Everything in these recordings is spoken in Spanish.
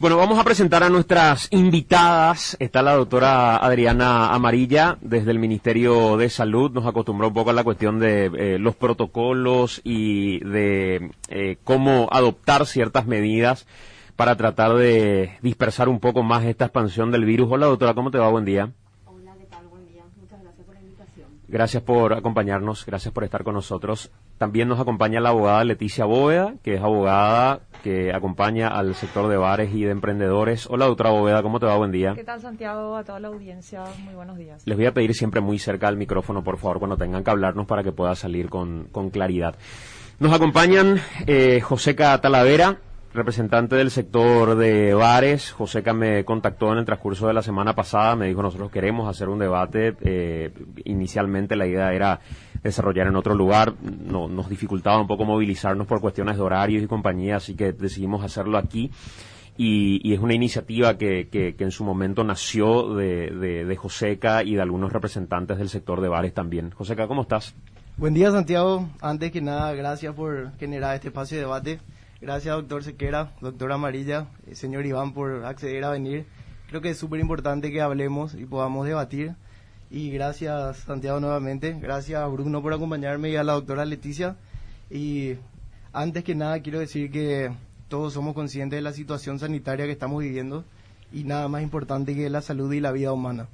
Bueno, vamos a presentar a nuestras invitadas. Está la doctora Adriana Amarilla desde el Ministerio de Salud. Nos acostumbró un poco a la cuestión de eh, los protocolos y de eh, cómo adoptar ciertas medidas para tratar de dispersar un poco más esta expansión del virus. Hola doctora, ¿cómo te va? Buen día. Hola, ¿qué tal? Buen día. Muchas gracias por la invitación. Gracias por acompañarnos, gracias por estar con nosotros. También nos acompaña la abogada Leticia Bóveda, que es abogada que acompaña al sector de bares y de emprendedores. Hola, doctora Bóveda, ¿cómo te va? Buen día. ¿Qué tal, Santiago? A toda la audiencia, muy buenos días. Les voy a pedir siempre muy cerca al micrófono, por favor, cuando tengan que hablarnos para que pueda salir con, con claridad. Nos acompañan eh, Joseca Talavera, representante del sector de bares. Joseca me contactó en el transcurso de la semana pasada, me dijo nosotros queremos hacer un debate. Eh, inicialmente la idea era desarrollar en otro lugar, no, nos dificultaba un poco movilizarnos por cuestiones de horarios y compañía, así que decidimos hacerlo aquí. Y, es una iniciativa que, que, que en su momento nació de, de, de Joseca y de algunos representantes del sector de bares también. Joseca, ¿cómo estás? Buen día, Santiago. Antes que nada, gracias por generar este espacio de debate. Gracias, doctor Sequera, doctor Amarilla, eh, señor Iván, por acceder a venir. Creo que es súper importante que hablemos y podamos debatir. Y gracias, Santiago, nuevamente. Gracias a Bruno por acompañarme y a la doctora Leticia. Y antes que nada, quiero decir que todos somos conscientes de la situación sanitaria que estamos viviendo y nada más importante que la salud y la vida humana.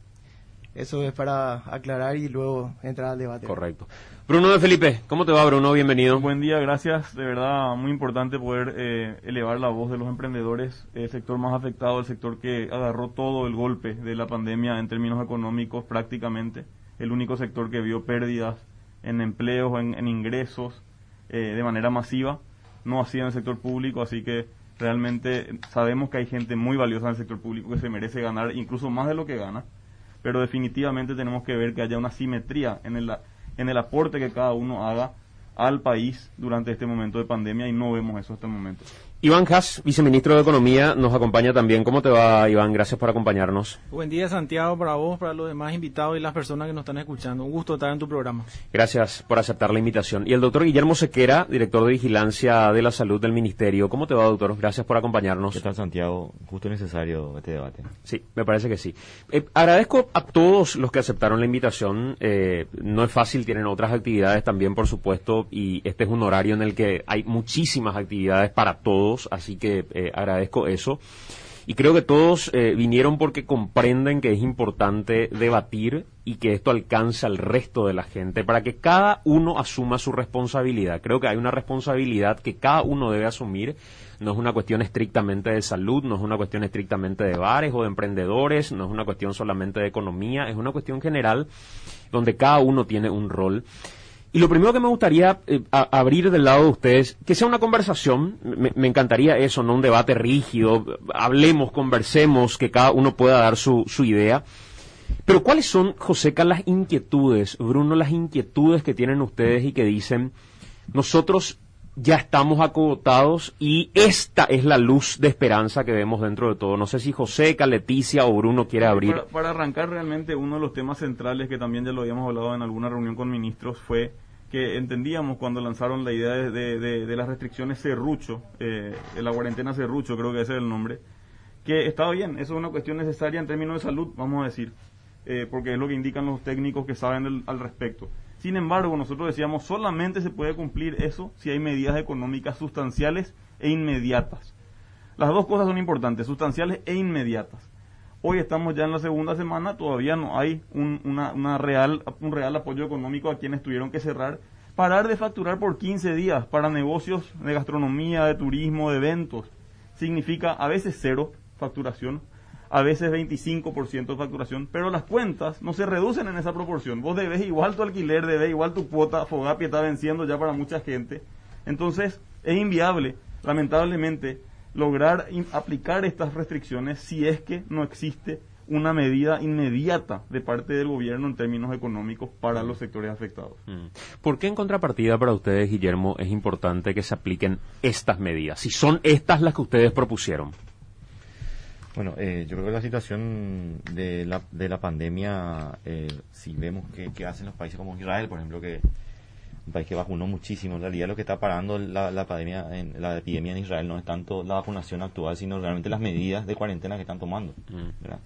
Eso es para aclarar y luego entrar al debate. Correcto. Bruno de Felipe, ¿cómo te va, Bruno? Bienvenido. Buen día, gracias. De verdad, muy importante poder eh, elevar la voz de los emprendedores, el sector más afectado, el sector que agarró todo el golpe de la pandemia en términos económicos prácticamente, el único sector que vio pérdidas en empleos, en, en ingresos eh, de manera masiva, no así en el sector público, así que realmente sabemos que hay gente muy valiosa en el sector público que se merece ganar incluso más de lo que gana pero definitivamente tenemos que ver que haya una simetría en el, en el aporte que cada uno haga al país durante este momento de pandemia y no vemos eso hasta el momento. Iván Haas, viceministro de Economía, nos acompaña también. ¿Cómo te va, Iván? Gracias por acompañarnos. Buen día, Santiago, para vos, para los demás invitados y las personas que nos están escuchando. Un gusto estar en tu programa. Gracias por aceptar la invitación. Y el doctor Guillermo Sequera, director de Vigilancia de la Salud del Ministerio. ¿Cómo te va, doctor? Gracias por acompañarnos. ¿Qué tal, Santiago? Justo necesario este debate. Sí, me parece que sí. Eh, agradezco a todos los que aceptaron la invitación. Eh, no es fácil, tienen otras actividades también, por supuesto, y este es un horario en el que hay muchísimas actividades para todos, así que eh, agradezco eso. Y creo que todos eh, vinieron porque comprenden que es importante debatir y que esto alcance al resto de la gente para que cada uno asuma su responsabilidad. Creo que hay una responsabilidad que cada uno debe asumir. No es una cuestión estrictamente de salud, no es una cuestión estrictamente de bares o de emprendedores, no es una cuestión solamente de economía, es una cuestión general donde cada uno tiene un rol. Y lo primero que me gustaría eh, abrir del lado de ustedes, que sea una conversación, me, encantaría eso, no un debate rígido, hablemos, conversemos, que cada uno pueda dar su, su idea. Pero ¿cuáles son, Joseca, las inquietudes, Bruno, las inquietudes que tienen ustedes y que dicen, nosotros ya estamos acogotados y esta es la luz de esperanza que vemos dentro de todo? No sé si Joseca, Leticia o Bruno quiere abrir. Para arrancar realmente uno de los temas centrales que también ya lo habíamos hablado en alguna reunión con ministros fue que entendíamos cuando lanzaron la idea de, de- las restricciones Cerrucho, eh, la cuarentena Cerrucho, creo que ese es el nombre, que estaba bien, eso es una cuestión necesaria en términos de salud, vamos a decir, eh, porque es lo que indican los técnicos que saben al respecto. Sin embargo, nosotros decíamos, solamente se puede cumplir eso si hay medidas económicas sustanciales e inmediatas. Las dos cosas son importantes, sustanciales e inmediatas. Hoy estamos ya en la segunda semana, todavía no hay un, una, real, real apoyo económico a quienes tuvieron que cerrar. Parar de facturar por 15 días para negocios de gastronomía, de turismo, de eventos, significa a veces cero facturación, a veces 25% de facturación, pero las cuentas no se reducen en esa proporción. Vos debes igual tu alquiler, debes igual tu cuota, Fogapi está venciendo ya para mucha gente. Entonces, es inviable, lamentablemente, lograr aplicar estas restricciones si es que no existe una medida inmediata de parte del gobierno en términos económicos para los sectores afectados. Mm. ¿Por qué en contrapartida para ustedes, Guillermo, es importante que se apliquen estas medidas? Si son estas las que ustedes propusieron. Bueno, eh, yo creo que la situación de la, de la pandemia, eh, si vemos que, que hacen los países como Israel, por ejemplo, que un país que vacunó muchísimo. En realidad lo que está parando la, la, epidemia en, la epidemia en Israel no es tanto la vacunación actual, sino realmente las medidas de cuarentena que están tomando. Mm. ¿verdad?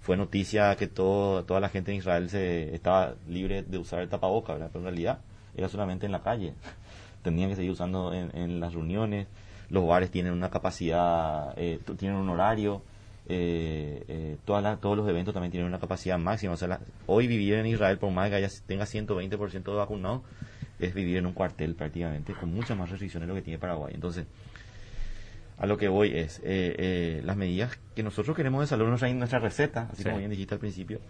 Fue noticia que todo, toda la gente en Israel se estaba libre de usar el tapaboca, ¿verdad? pero en realidad era solamente en la calle. Tenían que seguir usando en, en las reuniones. Los bares tienen una capacidad, eh, tienen un horario. Eh, eh, todas las- todos los eventos también tienen una capacidad máxima. O sea, la- hoy vivir en Israel, por más que haya, tenga 120% de vacunados, es vivir en un cuartel prácticamente, con muchas más restricciones de lo que tiene Paraguay. Entonces, a lo que voy es, eh, eh, las medidas que nosotros queremos de salud, nuestra, nuestra receta, así Sí. como bien dijiste al principio,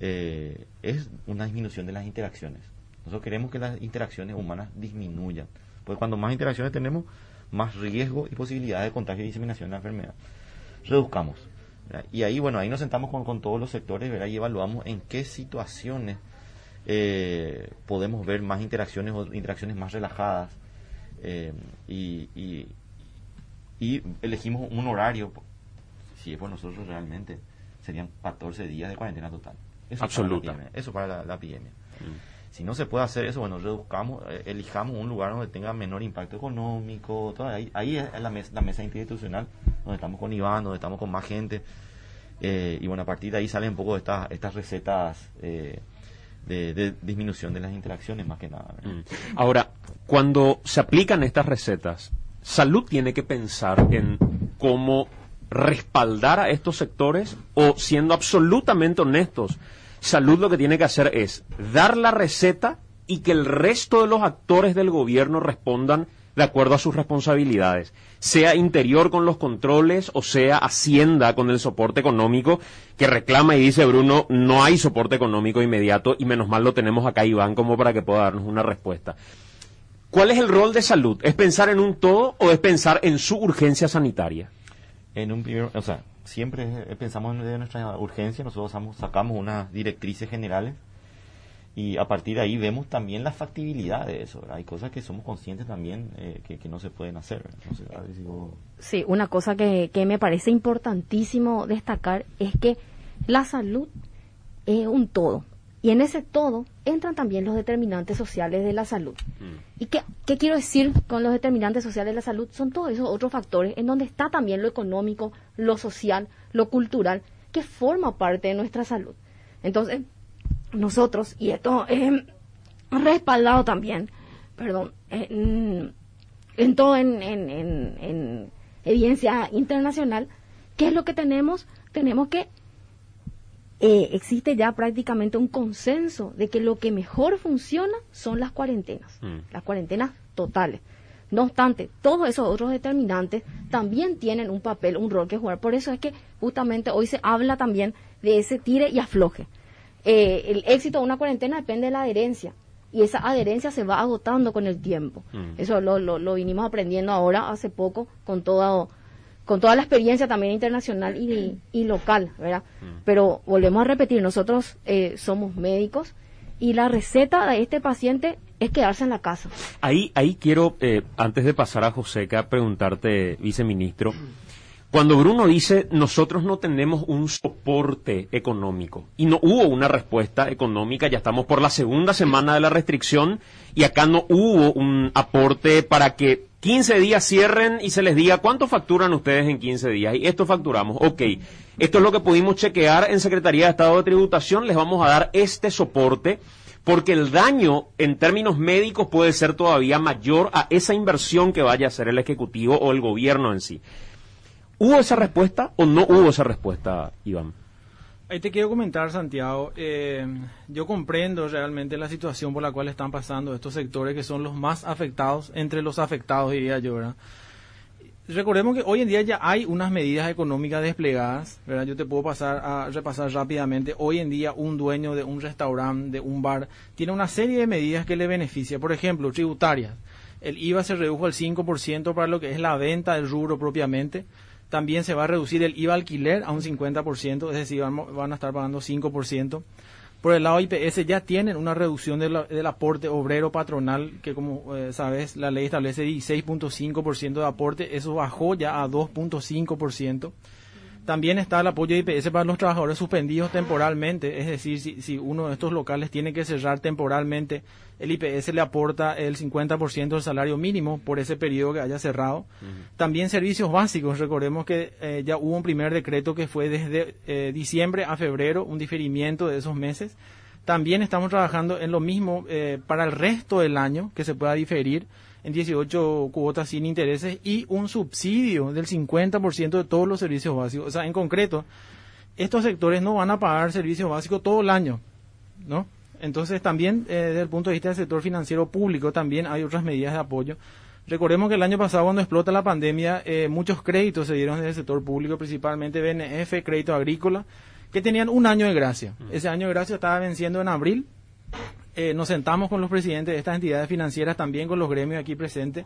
eh, es una disminución de las interacciones. Nosotros queremos que las interacciones humanas disminuyan, porque cuando más interacciones tenemos, más riesgo y posibilidad de contagio y diseminación de la enfermedad. Reduzcamos. ¿verdad? Y ahí, bueno, ahí nos sentamos con, con todos los sectores ¿verdad? y evaluamos en qué situaciones eh, podemos ver más interacciones o interacciones más relajadas. eh, y, y, y elegimos un horario. Si es por nosotros realmente, serían 14 días de cuarentena total. Eso Absoluta. Para epidemia, eso para la, la epidemia. Si no se puede hacer eso, bueno, reduzcamos, eh, elijamos un lugar donde tenga menor impacto económico. Todo, ahí, ahí es la mesa, la mesa institucional, donde estamos con Iván, donde estamos con más gente. Eh, y bueno, a partir de ahí salen un poco estas, estas recetas eh, de, disminución de las interacciones, más que nada. Mm. Ahora, cuando se aplican estas recetas, salud tiene que pensar en cómo respaldar a estos sectores o siendo absolutamente honestos, salud lo que tiene que hacer es dar la receta y que el resto de los actores del gobierno respondan de acuerdo a sus responsabilidades, sea interior con los controles o sea Hacienda con el soporte económico que reclama y dice Bruno, no hay soporte económico inmediato y menos mal lo tenemos acá Iván como para que pueda darnos una respuesta. ¿Cuál es el rol de salud? ¿Es pensar en un todo o es pensar en su urgencia sanitaria? En un primer, o sea, siempre pensamos en nuestra urgencia, nosotros sacamos unas directrices generales y a partir de ahí vemos también la factibilidad de eso. ¿verdad? Hay cosas que somos conscientes también eh, que, que no se pueden hacer. ¿verdad? No sé, a ver si vos- Sí, una cosa que, que me parece importantísimo destacar es que la salud es un todo. Y en ese todo entran también los determinantes sociales de la salud. ¿Y qué, qué quiero decir con los determinantes sociales de la salud? Son todos esos otros factores en donde está también lo económico, lo social, lo cultural, que forma parte de nuestra salud. Entonces, nosotros, y esto es respaldado también, perdón, en, en todo en, en, en, en evidencia internacional, ¿qué es lo que tenemos? Tenemos que eh, existe ya prácticamente un consenso de que lo que mejor funciona son las cuarentenas, Mm. las cuarentenas totales. No obstante, todos esos otros determinantes también tienen un papel, un rol que jugar. Por eso es que justamente hoy se habla también de ese tire y afloje. Eh, el éxito de una cuarentena depende de la adherencia y esa adherencia se va agotando con el tiempo. Mm. Eso lo, lo, lo vinimos aprendiendo ahora hace poco con todo con toda la experiencia también internacional y, y local, ¿verdad? Pero volvemos a repetir, nosotros eh, somos médicos y la receta de este paciente es quedarse en la casa. Ahí, ahí quiero, eh, antes de pasar a Joseca, preguntarte, viceministro, cuando Bruno dice nosotros no tenemos un soporte económico y no hubo una respuesta económica, ya estamos por la segunda semana de la restricción y acá no hubo un aporte para que 15 días cierren y se les diga cuánto facturan ustedes en 15 días y esto facturamos, ok, esto es lo que pudimos chequear en Secretaría de Estado de Tributación, les vamos a dar este soporte porque el daño en términos médicos puede ser todavía mayor a esa inversión que vaya a hacer el Ejecutivo o el gobierno en sí. ¿Hubo esa respuesta o no hubo esa respuesta, Iván? Ahí te quiero comentar, Santiago. eh, yo comprendo realmente la situación por la cual están pasando estos sectores que son los más afectados, entre los afectados, diría yo, ¿verdad? Recordemos que hoy en día ya hay unas medidas económicas desplegadas, ¿verdad? Yo te puedo pasar a repasar rápidamente. Hoy en día un dueño de un restaurante, de un bar, tiene una serie de medidas que le beneficia. Por ejemplo, tributarias. El IVA se redujo al 5% para lo que es la venta del rubro propiamente. También se va a reducir el IVA alquiler a un 50%, es decir, van, a estar pagando 5%. Por el lado IPS ya tienen una reducción de del aporte obrero patronal, que como eh, sabes, la ley establece 16.5% de aporte, eso bajó ya a 2.5%. También está el apoyo de IPS para los trabajadores suspendidos temporalmente, es decir, si, si uno de estos locales tiene que cerrar temporalmente, el IPS le aporta el 50% del salario mínimo por ese periodo que haya cerrado. También servicios básicos, recordemos que eh, ya hubo un primer decreto que fue desde eh, diciembre a febrero, un diferimiento de esos meses. También estamos trabajando en lo mismo eh, para el resto del año, que se pueda diferir en 18 cuotas sin intereses y un subsidio del 50% de todos los servicios básicos. O sea, en concreto, estos sectores no van a pagar servicios básicos todo el año, ¿no? Entonces, también eh, desde el punto de vista del sector financiero público, también hay otras medidas de apoyo. Recordemos que el año pasado, cuando explota la pandemia, eh, muchos créditos se dieron desde el sector público, principalmente BNF, crédito agrícola, que tenían un año de gracia. Ese año de gracia estaba venciendo en abril eh, nos sentamos con los presidentes de estas entidades financieras, también con los gremios aquí presentes,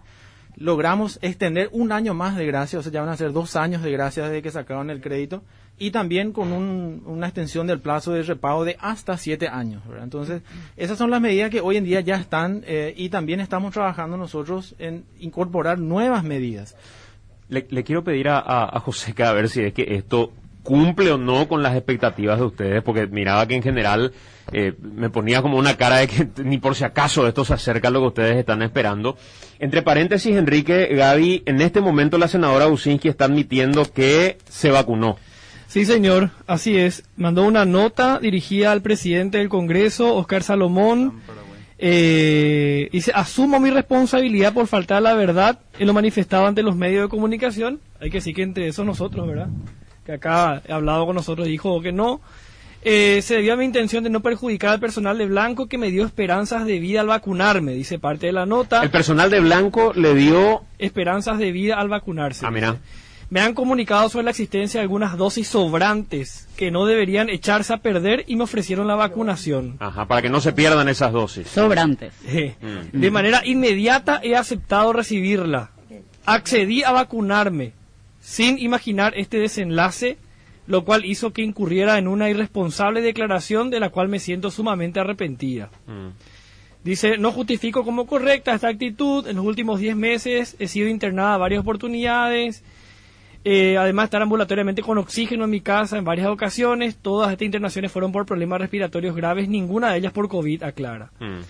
logramos extender un año más de gracia, o sea, ya van a ser dos años de gracia desde que sacaron el crédito, y también con un- una extensión del plazo de repago de hasta siete años. Entonces, esas son las medidas que hoy en día ya están, eh, y también estamos trabajando nosotros en incorporar nuevas medidas. Le, quiero pedir a, a, a que a ver si es que esto cumple o no con las expectativas de ustedes, porque miraba que en general eh, me ponía como una cara de que ni por si acaso esto se acerca a lo que ustedes están esperando. Entre paréntesis, Enrique, Gaby, en este momento la senadora Businski está admitiendo que se vacunó. Sí, señor, así es. Mandó una nota dirigida al presidente del Congreso, Oscar Salomón. Eh, dice, asumo mi responsabilidad por faltar a la verdad. Él lo manifestaba ante los medios de comunicación. Hay que decir que entre esos nosotros, ¿verdad? Que acá he hablado con nosotros, dijo que no. Eh, se debió a mi intención de no perjudicar al personal de Blanco que me dio esperanzas de vida al vacunarme, dice parte de la nota. El personal de Blanco le dio... Esperanzas de vida al vacunarse. Ah, mira. Me han comunicado sobre la existencia de algunas dosis sobrantes que no deberían echarse a perder y me ofrecieron la vacunación. Ajá, para que no se pierdan esas dosis. Sobrantes. Eh, Mm. De manera inmediata he aceptado recibirla. Accedí a vacunarme sin imaginar este desenlace, lo cual hizo que incurriera en una irresponsable declaración de la cual me siento sumamente arrepentida. Mm. Dice, no justifico como correcta esta actitud. En los últimos 10 meses he sido internada varias oportunidades. Eh, además, estar ambulatoriamente con oxígeno en mi casa en varias ocasiones. Todas estas internaciones fueron por problemas respiratorios graves, ninguna de ellas por COVID, aclara. Mm.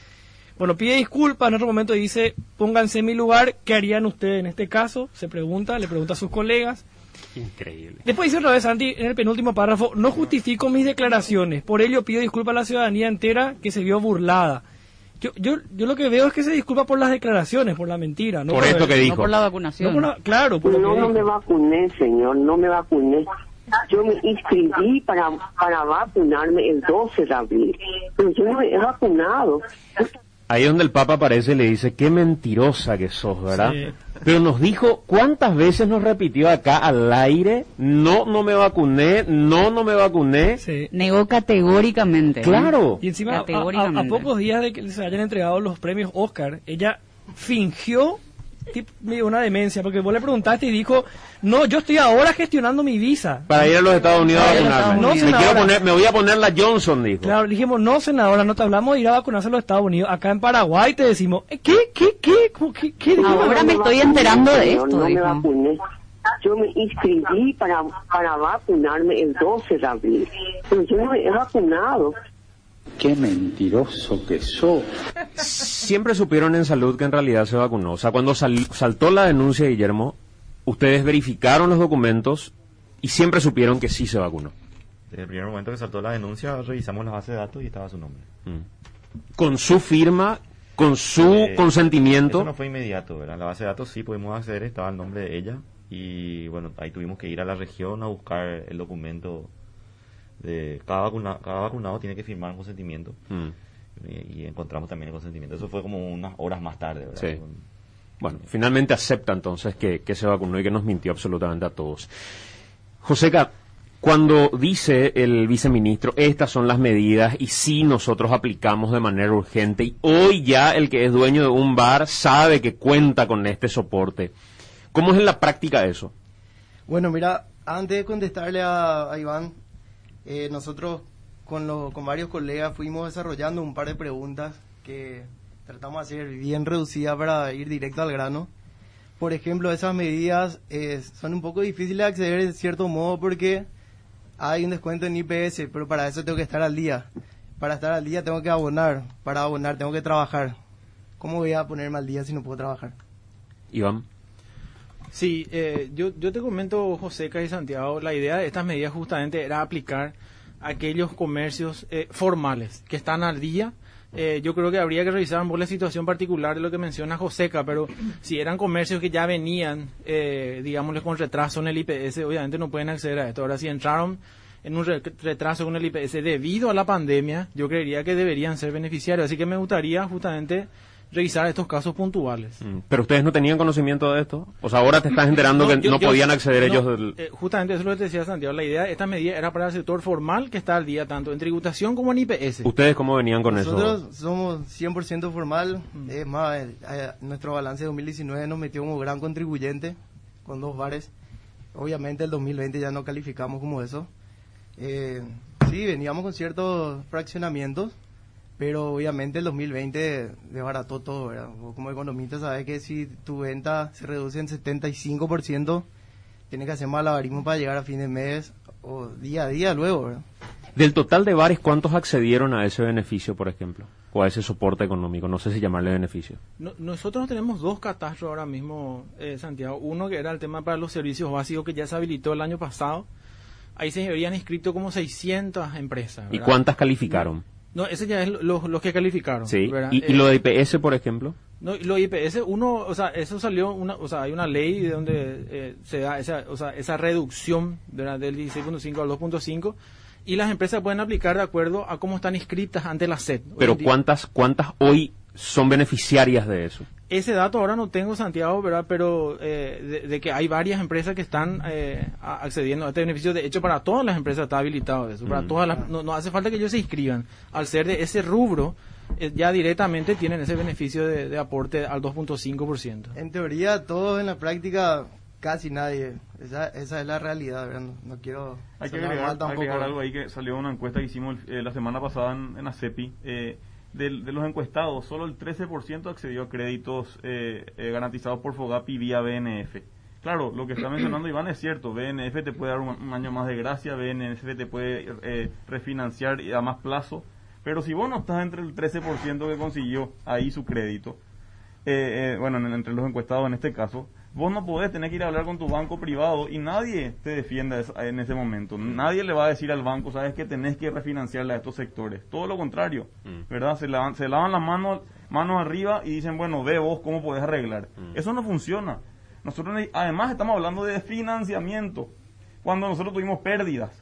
Bueno, pide disculpas, en otro momento dice, pónganse en mi lugar, ¿qué harían ustedes en este caso? Se pregunta, le pregunta a sus colegas. Increíble. Después dice otra vez Santi en el penúltimo párrafo, no justifico mis declaraciones, por ello pido disculpas a la ciudadanía entera que se vio burlada. Yo, yo, yo lo que veo es que se disculpa por las declaraciones, por la mentira. No Por esto que No dijo. por la no vacunación. por la- claro, por lo No, no me vacuné, señor, no me vacuné. Yo me inscribí para, para vacunarme el 12 de abril, pero yo no me he vacunado. Ahí donde el Papa aparece y le dice, qué mentirosa que sos, ¿verdad? Sí. Pero nos dijo, ¿cuántas veces nos repitió acá al aire? No, no me vacuné, no, no me vacuné. Sí. Negó categóricamente. ¿eh? Claro. Y encima, a, a- a pocos días de que se hayan entregado los premios Oscar, ella fingió una demencia, porque vos le preguntaste y dijo, no, yo estoy ahora gestionando mi visa. Para ir a los Estados Unidos a vacunarme. Estados me, quiero No, poner, me voy a poner la Johnson, dijo. Claro, dijimos, no, senadora, no te hablamos de ir a vacunarse a los Estados Unidos. Acá en Paraguay te decimos, "Eh, ¿qué, qué, qué? ¿Cómo, qué, qué? Ahora me No estoy enterando de esto, No me vacuné. Yo me inscribí para, para vacunarme el 12 de abril, pero yo no me he vacunado. Qué mentiroso que sos. Siempre supieron en salud que en realidad se vacunó. O sea, cuando sal- saltó la denuncia, Guillermo, ustedes verificaron los documentos y siempre supieron que sí se vacunó. Desde el primer momento que saltó la denuncia, revisamos la base de datos y estaba su nombre. Mm. Con su firma, con su Eh, consentimiento. Eso no fue inmediato, ¿verdad? La base de datos sí pudimos acceder, estaba el nombre de ella. Y bueno, ahí tuvimos que ir a la región a buscar el documento de cada, vacuna- cada vacunado tiene que firmar un consentimiento. Mm. Y, y encontramos también el consentimiento. Eso fue como unas horas más tarde, ¿verdad? Sí. Bueno, finalmente acepta entonces que, que se vacunó y que nos mintió absolutamente a todos. Joseca, cuando dice el viceministro, estas son las medidas y sí nosotros aplicamos de manera urgente y hoy ya el que es dueño de un bar sabe que cuenta con este soporte. ¿Cómo es en la práctica eso? Bueno, mira, antes de contestarle a, a Iván, eh, nosotros con, lo- con varios colegas fuimos desarrollando un par de preguntas que tratamos de hacer bien reducidas para ir directo al grano. por ejemplo, esas medidas eh, son un poco difíciles de acceder en cierto modo porque hay un descuento en IPS, pero para eso tengo que estar al día. Para estar al día tengo que abonar, para abonar tengo que trabajar. ¿Cómo voy a ponerme al día si no puedo trabajar? Iván. Sí, eh, yo, yo te comento, Joseca y Santiago, la idea de estas medidas justamente era aplicar aquellos comercios eh, formales que están al día. Eh, yo creo que habría que revisar la situación particular de lo que menciona Joseca, pero si eran comercios que ya venían, eh, digámosle, con retraso en el IPS, obviamente no pueden acceder a esto. Ahora, si entraron en un re- retraso con el IPS debido a la pandemia, yo creería que deberían ser beneficiarios. Así que me gustaría justamente revisar estos casos puntuales. Mm, Pero ustedes no tenían conocimiento de esto. O sea, ahora te estás enterando que yo- no yo- podían acceder no, ellos del... eh, justamente eso es lo que te decía Santiago. La idea de esta medida era para el sector formal que está al día tanto en tributación como en IPS. ¿Ustedes cómo venían con eso? Nosotros somos 100% formal. Es más, el- eh, nuestro balance de 2019 nos metió como gran contribuyente con dos bares. Obviamente el 2020 ya no calificamos como eso. Eh, sí, veníamos con ciertos fraccionamientos, pero obviamente el 2020 desbarató todo. ¿verdad? Vos como economista sabes que si tu venta se reduce en 75%, tienes que hacer malabarismo para llegar a fin de mes o día a día luego. ¿verdad? Del total de bares, ¿cuántos accedieron a ese beneficio, por ejemplo? O a ese soporte económico. No sé si llamarle beneficio. No- nosotros tenemos dos catastros ahora mismo, eh, Santiago. Uno que era el tema para los servicios básicos que ya se habilitó el año pasado. Ahí se habían inscrito como 600 empresas. ¿Y cuántas calificaron? No, ese ya es los, los que calificaron. Sí. ¿Y, y Eh, lo de IPS, por ejemplo? No, lo IPS, uno, o sea, eso salió, una, o sea, hay una ley de donde eh, se da esa, o sea, esa reducción ¿verdad? del 16.5 al 2.5 y las empresas pueden aplicar de acuerdo a cómo están inscritas ante la SED. Pero ¿cuántas, ¿cuántas hoy son beneficiarias de eso? Ese dato ahora no tengo, Santiago, ¿verdad? Pero eh, de, de que hay varias empresas que están eh, accediendo a este beneficio. De hecho, para todas las empresas está habilitado eso. Para Mm. todas las, no, no hace falta que ellos se inscriban. Al ser de ese rubro, eh, ya directamente tienen ese beneficio de, de aporte al 2.5%. En teoría, todos en la práctica, casi nadie. Esa, esa es la realidad, ¿verdad? No, no quiero Hay que agregar, mal tampoco. agregar algo ahí que salió una encuesta que hicimos eh, la semana pasada en, en ACEPI. Eh, de, de los encuestados, solo el 13% accedió a créditos eh, eh, garantizados por FOGAPI vía BNF. Claro, lo que está mencionando Iván es cierto. BNF te puede dar un, un año más de gracia, BNF te puede eh, refinanciar y a más plazo. Pero si vos no estás entre el 13% que consiguió ahí su crédito, eh, eh, bueno, en- entre los encuestados en este caso, vos no podés tener que ir a hablar con tu banco privado y nadie te defienda en ese momento. Nadie le va a decir al banco, sabes que tenés que refinanciarle a estos sectores. Todo lo contrario, ¿verdad? Se lavan, se lavan las manos, manos arriba y dicen, bueno, ve vos cómo podés arreglar. Eso no funciona. Nosotros, además, estamos hablando de financiamiento. Cuando nosotros tuvimos pérdidas,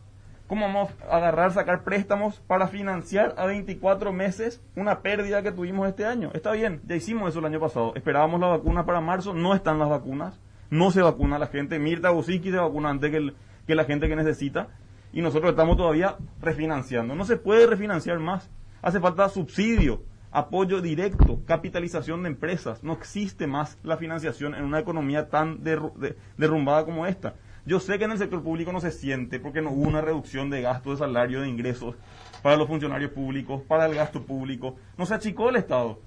¿Cómo vamos a agarrar, sacar préstamos para financiar a 24 meses una pérdida que tuvimos este año? Está bien, ya hicimos eso el año pasado. Esperábamos la vacuna para marzo, no están las vacunas, no se vacuna la gente. Mirta Busiski se vacuna antes que, que la gente que necesita y nosotros estamos todavía refinanciando. No se puede refinanciar más. Hace falta subsidio, apoyo directo, capitalización de empresas. No existe más la financiación en una economía tan derru- de- derrumbada como esta. Yo sé que en el sector público no se siente porque no hubo una reducción de gasto de salario, de ingresos para los funcionarios públicos, para el gasto público. No se achicó el Estado.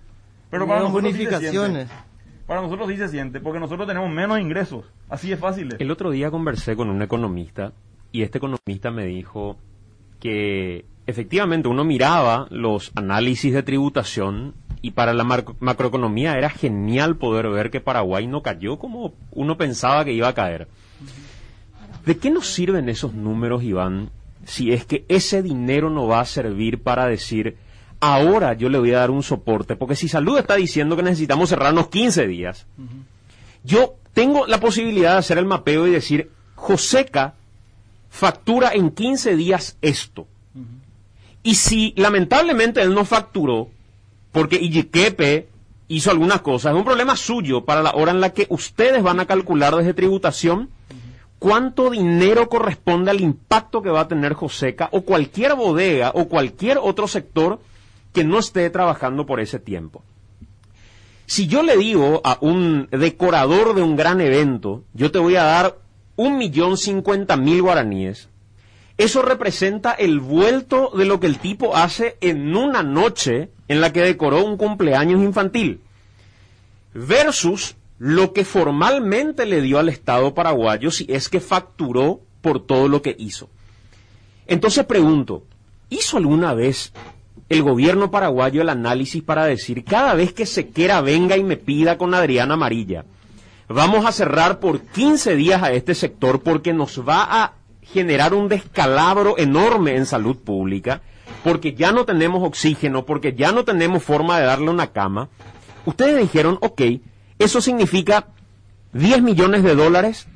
Pero para nosotros sí se bonificaciones. siente. Para nosotros sí se siente porque nosotros tenemos menos ingresos. Así es fácil. El otro día conversé con un economista y este economista me dijo que efectivamente uno miraba los análisis de tributación y para la macroeconomía era genial poder ver que Paraguay no cayó como uno pensaba que iba a caer. ¿De qué nos sirven esos números, Iván, si es que ese dinero no va a servir para decir, ahora yo le voy a dar un soporte? Porque si Salud está diciendo que necesitamos cerrarnos 15 días, yo tengo la posibilidad de hacer el mapeo y decir, Joseca factura en 15 días esto. Y si lamentablemente él no facturó, porque Iyiquepe hizo algunas cosas, es un problema suyo para la hora en la que ustedes van a calcular desde tributación cuánto dinero corresponde al impacto que va a tener Joseca o cualquier bodega o cualquier otro sector que no esté trabajando por ese tiempo. Si yo le digo a un decorador de un gran evento, yo te voy a dar un millón cincuenta mil guaraníes, eso representa el vuelto de lo que el tipo hace en una noche en la que decoró un cumpleaños infantil. Versus lo que formalmente le dio al Estado paraguayo si es que facturó por todo lo que hizo. Entonces pregunto, ¿hizo alguna vez el gobierno paraguayo el análisis para decir, cada vez que Sequera venga y me pida con Adriana Amarilla, vamos a cerrar por 15 días a este sector porque nos va a generar un descalabro enorme en salud pública, porque ya no tenemos oxígeno, porque ya no tenemos forma de darle una cama? Ustedes dijeron, ok, eso significa 10 millones de dólares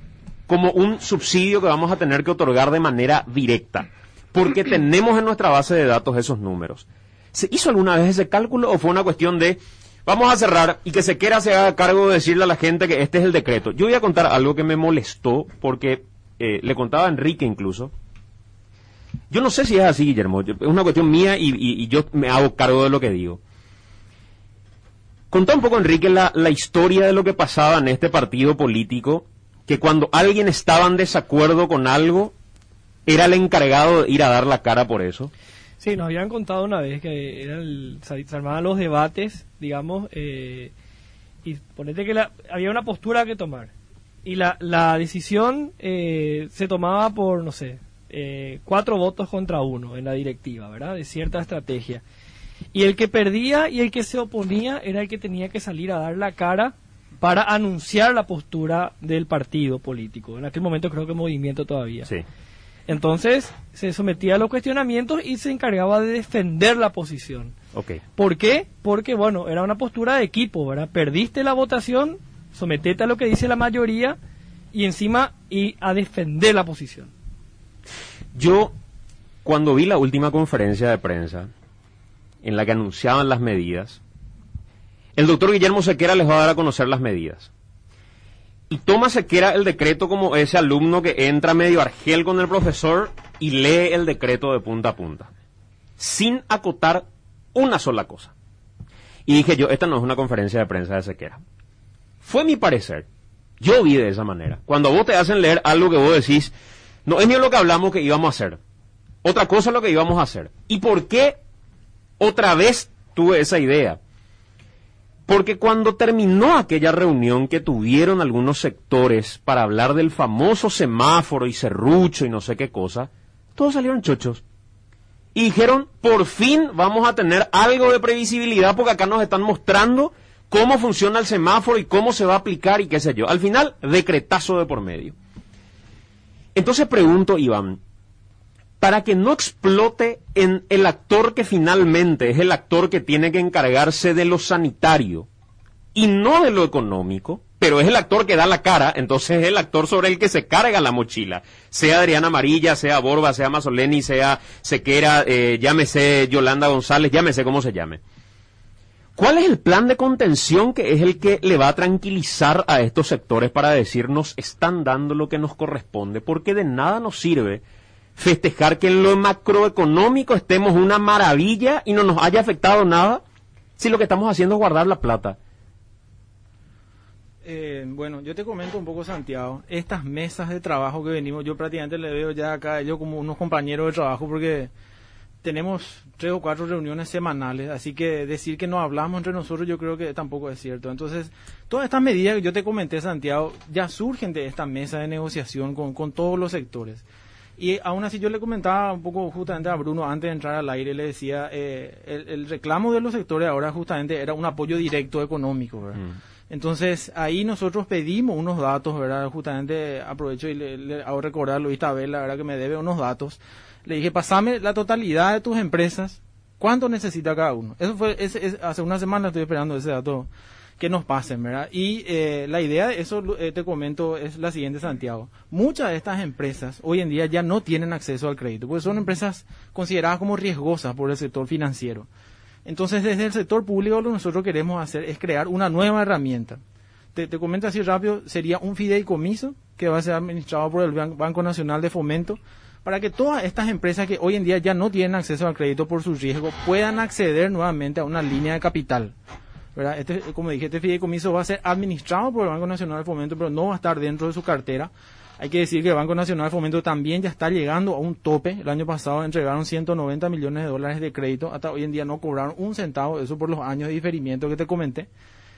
como un subsidio que vamos a tener que otorgar de manera directa, porque tenemos en nuestra base de datos esos números. ¿Se hizo alguna vez ese cálculo o fue una cuestión de vamos a cerrar y que se quiera se haga cargo de decirle a la gente que este es el decreto? Yo voy a contar algo que me molestó porque eh, le contaba a Enrique incluso. Yo no sé si es así, Guillermo, es una cuestión mía y, y- y yo me hago cargo de lo que digo. Contá un poco, Enrique, la, la historia de lo que pasaba en este partido político, que cuando alguien estaba en desacuerdo con algo, era el encargado de ir a dar la cara por eso. Sí, nos habían contado una vez que era se armaban los debates, digamos, eh, y ponete que la- había una postura que tomar. Y la, la decisión eh, se tomaba por, no sé, eh, cuatro votos contra uno en la directiva, ¿verdad? De cierta estrategia. Y el que perdía y el que se oponía era el que tenía que salir a dar la cara para anunciar la postura del partido político. En aquel momento creo que movimiento todavía. Sí. Entonces se sometía a los cuestionamientos y se encargaba de defender la posición. ¿Por qué? Porque, bueno, era una postura de equipo, ¿verdad? Perdiste la votación, sometete a lo que dice la mayoría y encima y a defender la posición. Yo, cuando vi la última conferencia de prensa en la que anunciaban las medidas, el doctor Guillermo Sequera les va a dar a conocer las medidas. Y toma Sequera el decreto como ese alumno que entra medio argel con el profesor y lee el decreto de punta a punta, sin acotar una sola cosa. Y dije yo, esta no es una conferencia de prensa de Sequera. Fue mi parecer. Yo vi de esa manera. Cuando vos te hacen leer algo que vos decís, no es ni lo que hablamos que íbamos a hacer. Otra cosa es lo que íbamos a hacer. ¿Y por qué otra vez tuve esa idea? Porque cuando terminó aquella reunión que tuvieron algunos sectores para hablar del famoso semáforo y serrucho y no sé qué cosa, todos salieron chochos. Y dijeron, por fin vamos a tener algo de previsibilidad porque acá nos están mostrando cómo funciona el semáforo y cómo se va a aplicar y qué sé yo. Al final, decretazo de por medio. Entonces pregunto, Iván, para que no explote en el actor que finalmente es el actor que tiene que encargarse de lo sanitario y no de lo económico, pero es el actor que da la cara, entonces es el actor sobre el que se carga la mochila, sea Adriana Amarilla, sea Borba, sea Mazzoleni, sea Sequera, eh, llámese Yolanda González, llámese cómo se llame. ¿Cuál es el plan de contención que es el que le va a tranquilizar a estos sectores para decirnos están dando lo que nos corresponde? Porque de nada nos sirve festejar que en lo macroeconómico estemos una maravilla y no nos haya afectado nada si lo que estamos haciendo es guardar la plata. Eh, bueno, yo te comento un poco, Santiago. Estas mesas de trabajo que venimos, yo prácticamente le veo ya acá a ellos como unos compañeros de trabajo porque tenemos tres o cuatro reuniones semanales, así que decir que no hablamos entre nosotros yo creo que tampoco es cierto. Entonces, todas estas medidas que yo te comenté, Santiago, ya surgen de esta mesa de negociación con, con todos los sectores. Y aún así yo le comentaba un poco justamente a Bruno antes de entrar al aire, le decía, eh, el, el reclamo de los sectores ahora justamente era un apoyo directo económico, ¿verdad? Entonces, ahí nosotros pedimos unos datos, ¿verdad? Justamente aprovecho y le, le hago recordar a Luis la verdad que me debe unos datos. Le dije, pasame la totalidad de tus empresas, ¿cuánto necesita cada uno? Eso fue, ese- ese- hace una semana estoy esperando ese dato que nos pasen, ¿verdad? Y eh, la idea de eso, eh, te comento, es la siguiente, Santiago. Muchas de estas empresas hoy en día ya no tienen acceso al crédito, porque son empresas consideradas como riesgosas por el sector financiero. Entonces, desde el sector público lo que nosotros queremos hacer es crear una nueva herramienta. Te, te comento así rápido, sería un fideicomiso que va a ser administrado por el Ban- Banco Nacional de Fomento para que todas estas empresas que hoy en día ya no tienen acceso al crédito por su riesgo puedan acceder nuevamente a una línea de capital. ¿Verdad? Este, como dije, este fideicomiso va a ser administrado por el Banco Nacional de Fomento, pero no va a estar dentro de su cartera. Hay que decir que el Banco Nacional de Fomento también ya está llegando a un tope. El año pasado entregaron 190 millones de dólares de crédito. Hasta hoy en día no cobraron un centavo, eso por los años de diferimiento que te comenté.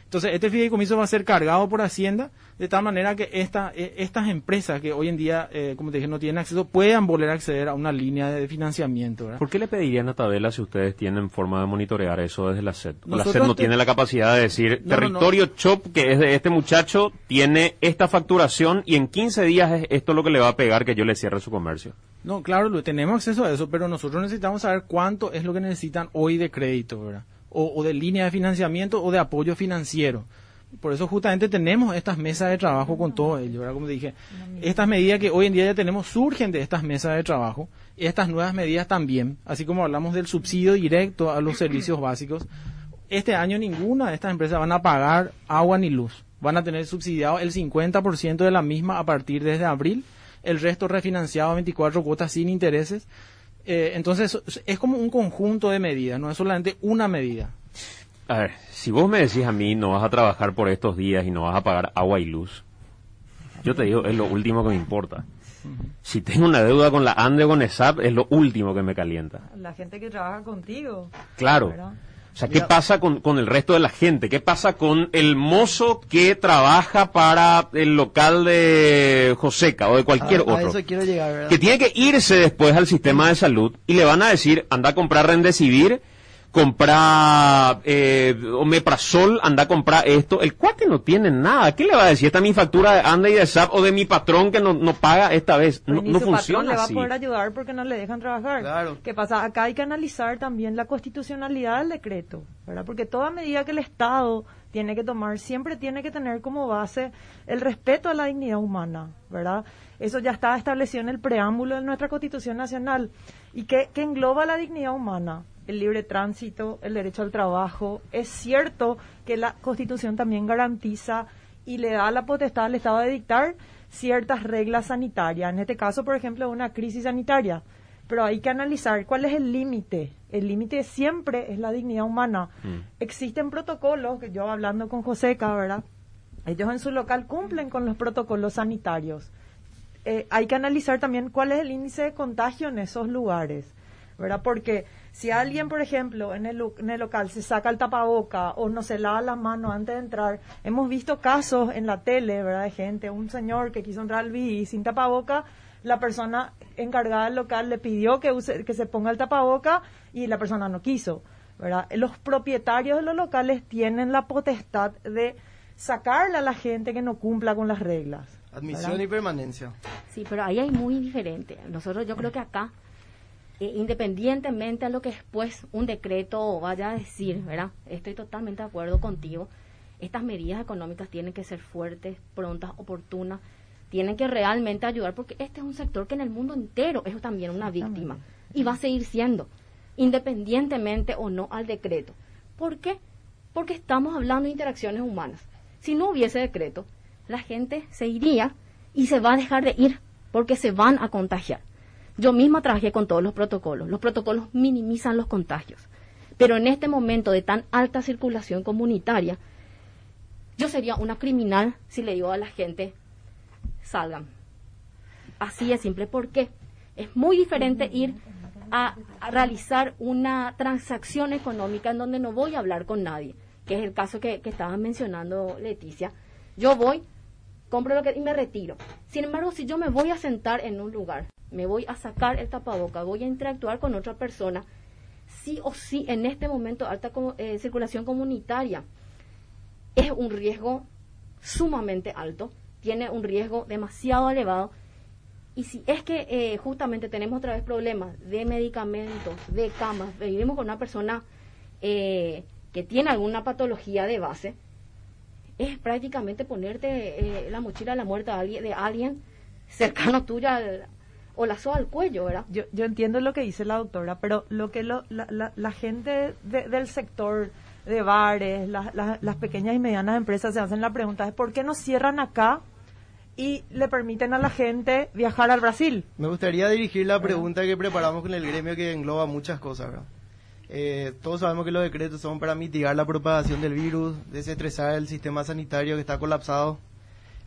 Entonces, este fideicomiso va a ser cargado por Hacienda, de tal manera que esta, eh, estas empresas que hoy en día, eh, como te dije, no tienen acceso, puedan volver a acceder a una línea de financiamiento. ¿verdad? ¿Por qué le pedirían a Tabela si ustedes tienen forma de monitorear eso desde la SED? La SED no te- tiene la capacidad de decir, No, no, no. territorio CHOP, que es de este muchacho, tiene esta facturación y en 15 días es esto lo que le va a pegar que yo le cierre su comercio. No, claro, tenemos acceso a eso, pero nosotros necesitamos saber cuánto es lo que necesitan hoy de crédito, ¿verdad? O, de línea de financiamiento o de apoyo financiero. Por eso justamente tenemos estas mesas de trabajo con todo ello, ¿verdad? Como dije, estas medidas que hoy en día ya tenemos surgen de estas mesas de trabajo, estas nuevas medidas también, así como hablamos del subsidio directo a los servicios básicos. Este año ninguna de estas empresas van a pagar agua ni luz. Van a tener subsidiado el 50% de la misma a partir desde abril, el resto refinanciado a 24 cuotas sin intereses. Eh, entonces, es como un conjunto de medidas, no es solamente una medida. A ver, si vos me decís a mí no vas a trabajar por estos días y no vas a pagar agua y luz, yo te digo, es lo último que me importa. Si tengo una deuda con la ANDE o con ESAP, es lo último que me calienta. La gente que trabaja contigo. Claro. ¿verdad? Sea, ¿qué pasa con, con el resto de la gente? ¿Qué pasa con el mozo que trabaja para el local de Joseca o de cualquier a, a otro? eso quiero llegar, ¿verdad? Que tiene que irse después al sistema de salud y le van a decir, anda a comprar Rendecivir, compra eh, Omeprazol, anda a comprar esto. El cuate no tiene nada. ¿Qué le va a decir? Esta es mi factura de Anda y de SAP o de mi patrón que no, no paga esta vez. No, Pues ni no su patrón funciona le va así. a poder ayudar porque no le dejan trabajar. Claro. ¿Qué pasa? Acá hay que analizar también la constitucionalidad del decreto, ¿verdad? Porque toda medida que el Estado tiene que tomar siempre tiene que tener como base el respeto a la dignidad humana, ¿verdad? Eso ya está establecido en el preámbulo de nuestra Constitución Nacional y que, que engloba la dignidad humana, el libre tránsito, el derecho al trabajo. Es cierto que la Constitución también garantiza y le da la potestad al Estado de dictar ciertas reglas sanitarias. En este caso, por ejemplo, una crisis sanitaria. Pero hay que analizar cuál es el límite. El límite siempre es la dignidad humana. Existen protocolos, que yo hablando con Joseca, ¿verdad? Ellos en su local cumplen con los protocolos sanitarios. Eh, hay que analizar también cuál es el índice de contagio en esos lugares, ¿verdad? Porque si alguien, por ejemplo, en el, en el local se saca el tapaboca o no se lava las manos antes de entrar, hemos visto casos en la tele, ¿verdad? De gente, un señor que quiso entrar al BI sin tapaboca, la persona encargada del local le pidió que, use- que se ponga el tapaboca y la persona no quiso, ¿verdad? Los propietarios de los locales tienen la potestad de sacarle a la gente que no cumpla con las reglas. Admisión ¿verdad? y permanencia. Sí, pero ahí hay muy diferente. Nosotros yo creo que acá, eh, independientemente a lo que después un decreto vaya a decir, ¿verdad? Estoy totalmente de acuerdo contigo. Estas medidas económicas tienen que ser fuertes, prontas, oportunas. Tienen que realmente ayudar porque este es un sector que en el mundo entero es también una víctima y va a seguir siendo, independientemente o no al decreto. ¿Por qué? Porque estamos hablando de interacciones humanas. Si no hubiese decreto, la gente se iría y se va a dejar de ir porque se van a contagiar. Yo misma trabajé con todos los protocolos. Los protocolos minimizan los contagios. Pero en este momento de tan alta circulación comunitaria, yo sería una criminal si le digo a la gente, salgan. Así es simple. ¿Por qué? Es muy diferente ir a, realizar una transacción económica en donde no voy a hablar con nadie, que es el caso que, que estaba mencionando Leticia. Yo voy, compro lo que y me retiro. Sin embargo, si yo me voy a sentar en un lugar, me voy a sacar el tapaboca, voy a interactuar con otra persona, sí o sí en este momento alta eh, circulación comunitaria es un riesgo sumamente alto, tiene un riesgo demasiado elevado. Y si es que eh, justamente tenemos otra vez problemas de medicamentos, de camas, vivimos con una persona eh, que tiene alguna patología de base, es prácticamente ponerte eh, la mochila de la muerte de alguien, de alguien cercano tuyo al- o la soga al cuello, ¿verdad? Yo, yo entiendo lo que dice la doctora, pero lo que lo- la, la- la gente de- del sector de bares, la- la- las pequeñas y medianas empresas se hacen la pregunta es ¿por qué no cierran acá y le permiten a la gente viajar al Brasil? Me gustaría dirigir la pregunta que preparamos con el gremio que engloba muchas cosas. ¿verdad? Eh, todos sabemos que los decretos son para mitigar la propagación del virus, desestresar el sistema sanitario que está colapsado.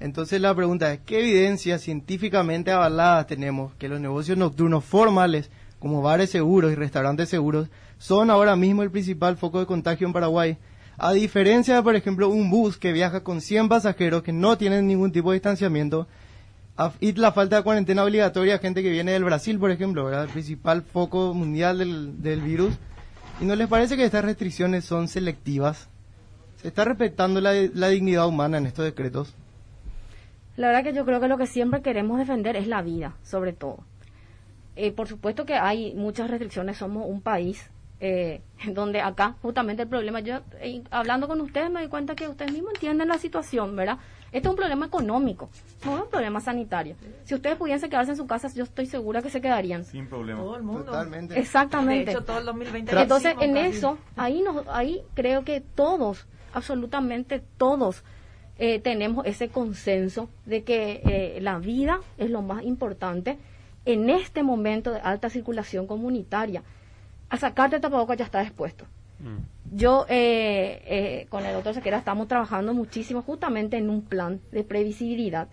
Entonces la pregunta es, ¿qué evidencias científicamente avaladas tenemos que los negocios nocturnos formales, como bares seguros y restaurantes seguros, son ahora mismo el principal foco de contagio en Paraguay? A diferencia, por ejemplo, un bus que viaja con 100 pasajeros que no tienen ningún tipo de distanciamiento, y la falta de cuarentena obligatoria gente que viene del Brasil, por ejemplo, el principal foco mundial del, del virus. ¿Y no les parece que estas restricciones son selectivas? ¿Se está respetando la, dignidad humana en estos decretos? La verdad que yo creo que lo que siempre queremos defender es la vida, sobre todo. Eh, por supuesto que hay muchas restricciones, somos un país eh, donde acá justamente el problema, yo eh, hablando con ustedes me doy cuenta que ustedes mismos entienden la situación, ¿verdad? Este es un problema económico, no es un problema sanitario. Si ustedes pudiesen quedarse en su casa, yo estoy segura que se quedarían. Sin problema. Todo el mundo. Totalmente. Exactamente. De hecho, todo el 2020 Entonces, en casi. eso, ahí, nos, ahí creo que todos, absolutamente todos, eh, tenemos ese consenso de que eh, la vida es lo más importante en este momento de alta circulación comunitaria. A sacarte el tapabocas ya está expuesto. Yo eh, eh, con el doctor Sequera estamos trabajando muchísimo justamente en un plan de previsibilidad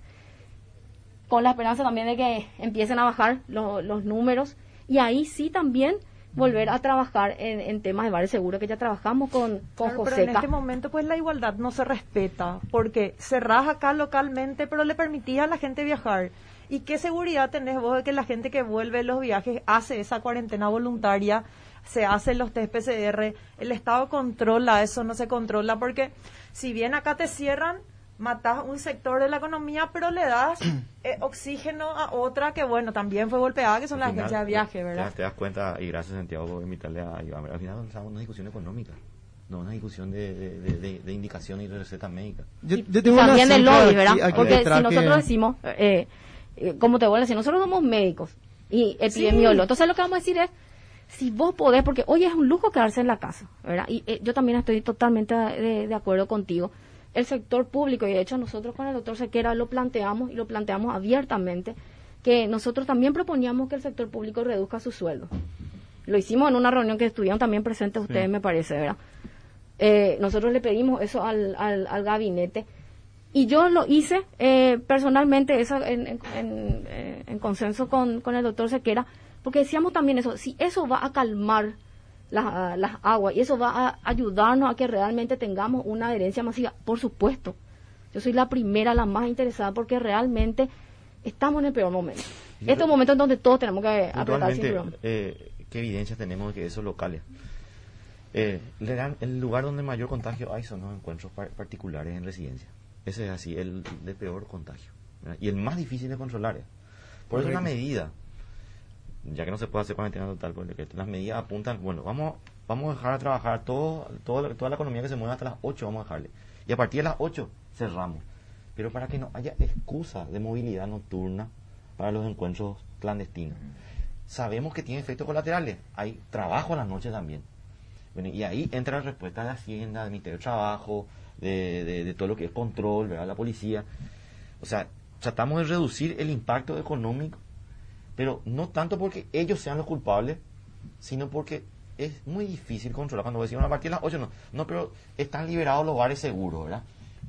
con la esperanza también de que empiecen a bajar lo- los números y ahí sí también volver a trabajar en, en temas de bares seguros que ya trabajamos con, con Claro, pero en este momento pues la igualdad no se respeta porque cerrás acá localmente pero le permitís a la gente viajar. ¿Y qué seguridad tenés vos de que la gente que vuelve los viajes hace esa cuarentena voluntaria, se hacen los test PCR, el Estado controla eso, no se controla porque si bien acá te cierran, matás un sector de la economía pero le das eh, oxígeno a otra que bueno, también fue golpeada que son las agencias de viaje, te- ¿verdad? Te, das cuenta, y gracias Santiago por invitarle a Iván. Al final estamos en una discusión económica, no una discusión de, de, de, de- de indicación y de receta médica. Yo, Y- yo y tengo una también el cifra lobby, ¿verdad? aquí- aquí Porque si que- nosotros decimos, eh, eh, como te voy a decir, nosotros somos médicos y epidemiólogos. Entonces lo que vamos a decir es, si vos podés, porque hoy es un lujo quedarse en la casa, ¿verdad? Y eh, yo también estoy totalmente de, de acuerdo contigo. El sector público, y de hecho nosotros con el doctor Sequera lo planteamos y lo planteamos abiertamente, que nosotros también proponíamos que el sector público reduzca su sueldo. Lo hicimos en una reunión que estuvieron también presentes ustedes, me parece, ¿verdad? Eh, nosotros le pedimos eso al, al, al gabinete y yo lo hice eh, personalmente eso en, en- en, eh, en consenso con, con el doctor Sequera porque decíamos también eso si eso va a calmar las, las aguas y eso va a ayudarnos a que realmente tengamos una adherencia masiva por supuesto yo soy la primera la más interesada porque realmente estamos en el peor momento este es un momento en donde todos tenemos que apretar el eh, ¿qué evidencias tenemos de que esos locales? Eh, el lugar donde mayor contagio hay son los encuentros par- particulares en residencia. Ese es así, el de peor contagio. ¿verdad? Y el más difícil de controlar. ¿eh? Por eso una medida, ya que no se puede hacer cuarentena total por el decreto, las medidas apuntan, bueno, vamos, vamos a dejar a trabajar todo, todo toda la economía que se mueve hasta las 8, vamos a dejarle. Y a partir de las 8 cerramos. Pero para que no haya excusa de movilidad nocturna para los encuentros clandestinos. Sabemos que tiene efectos colaterales. Hay trabajo a las noches también. Bueno, y ahí entra la respuesta de Hacienda, del Ministerio de Trabajo, de, de- de todo lo que es control, ¿verdad? la policía. O sea, tratamos de reducir el impacto económico, pero no tanto porque ellos sean los culpables, sino porque es muy difícil controlar. Cuando decimos a partir de las 8, no, no, pero están liberados los bares seguros, ¿verdad?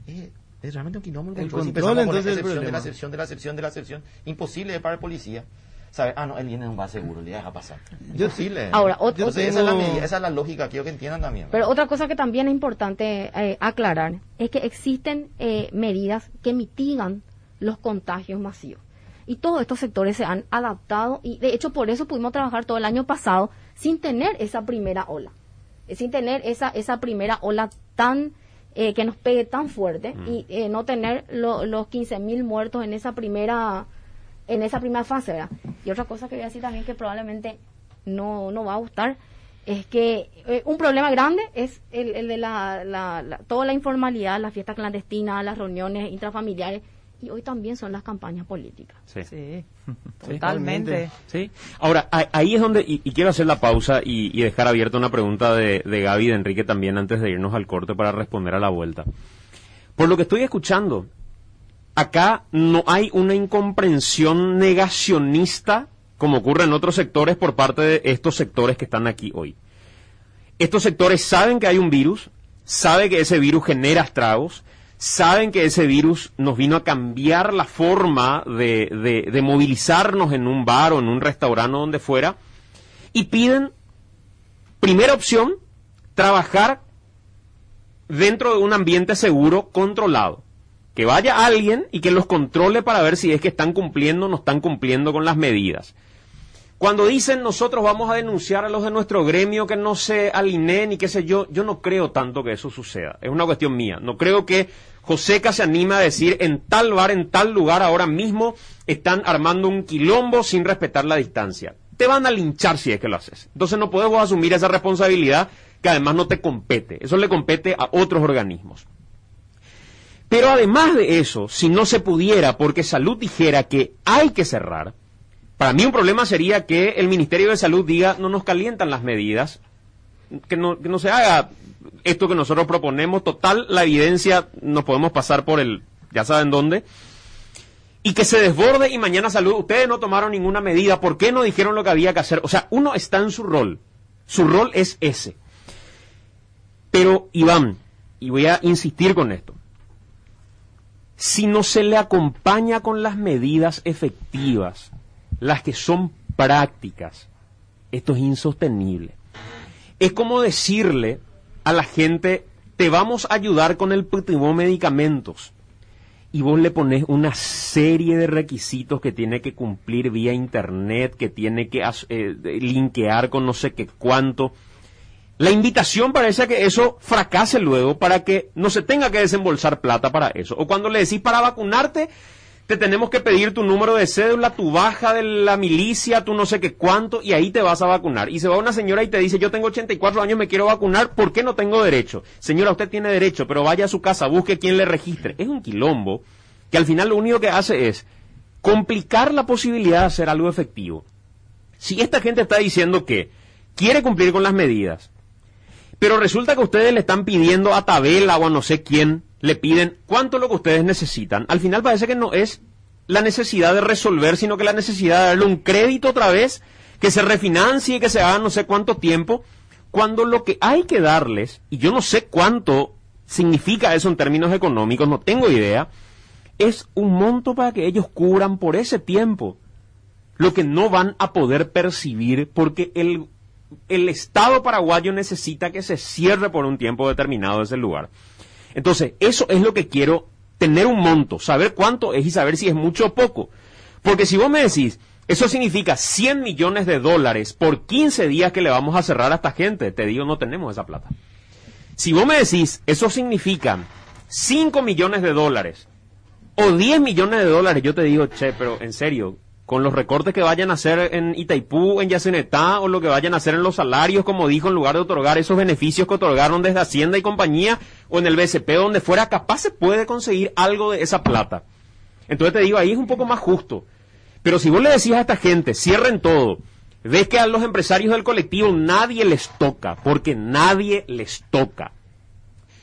Es, es realmente un quilombo El Si control, empezamos a poner entonces, es el excepción de la excepción de la excepción de la excepción, imposible para el policía. saber, ah, no, él viene en un bar seguro, le deja pasar. Yo- Imposible. Ahora, otro- Entonces, esa, es la medida, esa es la lógica, quiero que entiendan también. Pero otra cosa que también es importante eh, aclarar es que existen eh, medidas que mitigan los contagios masivos. Y todos estos sectores se han adaptado y de hecho por eso pudimos trabajar todo el año pasado sin tener esa primera ola, eh, sin tener esa, esa primera ola tan eh, que nos pegue tan fuerte y eh, no tener lo- los 15 mil muertos en esa primera en esa primera fase, ¿verdad? Y otra cosa que voy a decir también que probablemente no, no va a gustar es que eh, un problema grande es el, el de la, la- la- toda la informalidad, las fiestas clandestinas, las reuniones intrafamiliares y hoy también son las campañas políticas. Sí. Totalmente. Sí. Ahora, ahí es donde, y, y quiero hacer la pausa y, y dejar abierta una pregunta de, de Gaby y de Enrique también antes de irnos al corte para responder a la vuelta. Por lo que estoy escuchando, acá no hay una incomprensión negacionista como ocurre en otros sectores por parte de estos sectores que están aquí hoy. Estos sectores saben que hay un virus, saben que ese virus genera estragos, saben que ese virus nos vino a cambiar la forma de, de- de movilizarnos en un bar o en un restaurante o donde fuera, y piden, primera opción, trabajar dentro de un ambiente seguro, controlado. Que vaya alguien y que los controle para ver si es que están cumpliendo o no están cumpliendo con las medidas. Cuando dicen nosotros vamos a denunciar a los de nuestro gremio que no se alineen y qué sé yo, yo no creo tanto que eso suceda. Es una cuestión mía. No creo que Joseca se anime a decir en tal bar, en tal lugar ahora mismo están armando un quilombo sin respetar la distancia. Te van a linchar si es que lo haces. Entonces no podemos asumir esa responsabilidad que además no te compete. Eso le compete a otros organismos. Pero además de eso, si no se pudiera, porque salud dijera que hay que cerrar, para mí un problema sería que el Ministerio de Salud diga no nos calientan las medidas, que no, que no se haga esto que nosotros proponemos, total, la evidencia nos podemos pasar por el, ya saben dónde, y que se desborde y mañana salud, ustedes no tomaron ninguna medida, ¿por qué no dijeron lo que había que hacer? O sea, uno está en su rol, su rol es ese. Pero, Iván, y voy a insistir con esto, si no se le acompaña con las medidas efectivas, las que son prácticas, esto es insostenible. Es como decirle a la gente, te vamos a ayudar con el de medicamentos. Y vos le pones una serie de requisitos que tiene que cumplir vía internet, que tiene que eh, linkear con no sé qué cuánto. La invitación parece que eso fracase luego para que no se tenga que desembolsar plata para eso. O cuando le decís para vacunarte, te tenemos que pedir tu número de cédula, tu baja de la milicia, tu no sé qué cuánto, y ahí te vas a vacunar. Y se va una señora y te dice, yo tengo 84 años, me quiero vacunar, ¿por qué no tengo derecho? Señora, usted tiene derecho, pero vaya a su casa, busque quien le registre. Es un quilombo que al final lo único que hace es complicar la posibilidad de hacer algo efectivo. Si esta gente está diciendo que quiere cumplir con las medidas, pero resulta que ustedes le están pidiendo a Tabela o a no sé quién le piden cuánto es lo que ustedes necesitan, al final parece que no es la necesidad de resolver, sino que la necesidad de darle un crédito otra vez, que se refinancie, que se haga no sé cuánto tiempo, cuando lo que hay que darles, y yo no sé cuánto significa eso en términos económicos, no tengo idea, es un monto para que ellos cubran por ese tiempo lo que no van a poder percibir porque el, el Estado paraguayo necesita que se cierre por un tiempo determinado ese lugar. Entonces, eso es lo que quiero, tener un monto, saber cuánto es y saber si es mucho o poco. Porque si vos me decís, eso significa 100 millones de dólares por 15 días que le vamos a cerrar a esta gente, te digo, no tenemos esa plata. Si vos me decís, eso significa 5 millones de dólares o 10 millones de dólares, yo te digo, che, pero en serio, con los recortes que vayan a hacer en Itaipú, en Yacenetá, o lo que vayan a hacer en los salarios, como dijo, en lugar de otorgar esos beneficios que otorgaron desde Hacienda y compañía, o en el BCP, donde fuera capaz se puede conseguir algo de esa plata. Entonces te digo, ahí es un poco más justo. Pero si vos le decís a esta gente, cierren todo, ves que a los empresarios del colectivo nadie les toca, porque nadie les toca.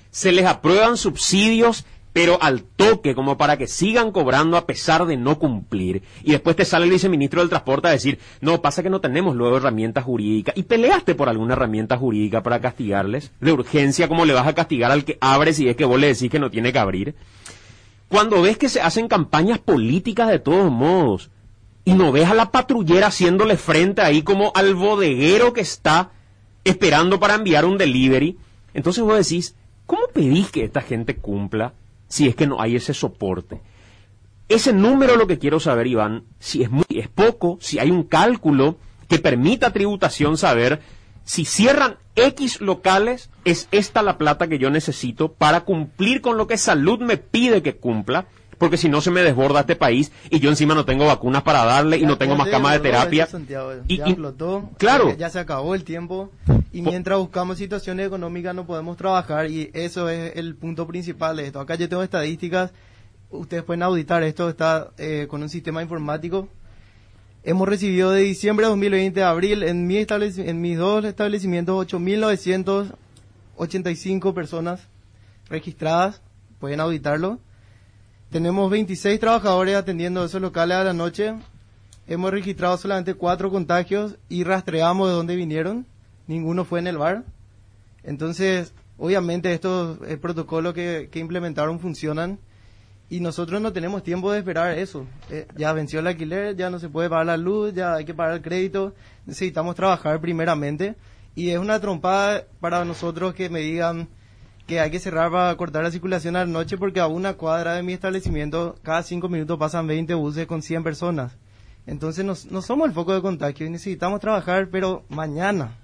Se les aprueban subsidios pero al toque, como para que sigan cobrando a pesar de no cumplir. Y después te sale el viceministro del Transporte a decir, no, pasa que no tenemos luego herramientas jurídicas. Y peleaste por alguna herramienta jurídica para castigarles. De urgencia, como le vas a castigar al que abre si es que vos le decís que no tiene que abrir? Cuando ves que se hacen campañas políticas de todos modos, y no ves a la patrullera haciéndole frente ahí como al bodeguero que está esperando para enviar un delivery, entonces vos decís, ¿cómo pedís que esta gente cumpla si es que no hay ese soporte. Ese número lo que quiero saber, Iván, si es muy, es poco, si hay un cálculo que permita tributación saber si cierran X locales, es esta la plata que yo necesito para cumplir con lo que salud me pide que cumpla, porque si no se me desborda este país y yo encima no tengo vacunas para darle y no tengo más camas de terapia. y, ya claro. Ya, se acabó el tiempo y mientras buscamos situaciones económicas no podemos trabajar y eso es el punto principal de esto. Acá yo tengo estadísticas, ustedes pueden auditar esto, está eh, con un sistema informático. Hemos recibido de diciembre de 2020 a abril en, mi en mis dos establecimientos 8.985 personas registradas, pueden auditarlo tenemos 26 trabajadores atendiendo esos locales a la noche. Hemos registrado solamente cuatro contagios y rastreamos de dónde vinieron. Ninguno fue en el bar. Entonces, obviamente estos eh, protocolos que, que, implementaron funcionan y nosotros no tenemos tiempo de esperar eso. Eh, ya venció el alquiler, ya no se puede pagar la luz, ya hay que pagar el crédito. Necesitamos trabajar primeramente y es una trompada para nosotros que me digan que hay que cerrar para cortar la circulación a la noche porque a una cuadra de mi establecimiento cada cinco minutos pasan 20 buses con 100 personas. Entonces no, no somos el foco de contagio y necesitamos trabajar, pero mañana.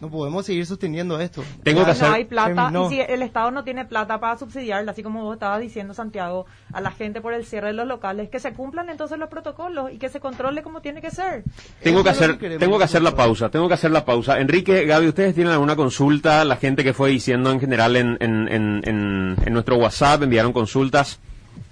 No podemos seguir sosteniendo esto. Tengo Ya que hacer- No hay plata. Y si el Estado no tiene plata para subsidiarla, así como vos estabas diciendo, Santiago, a la gente por el cierre de los locales, que se cumplan entonces los protocolos y que se controle como tiene que ser. Tengo que Eso hacer, que tengo que hacer la pausa, tengo que hacer la pausa. Enrique, Gaby, ¿ustedes tienen alguna consulta? La gente que fue diciendo en general en, en, en, en- en nuestro WhatsApp enviaron consultas.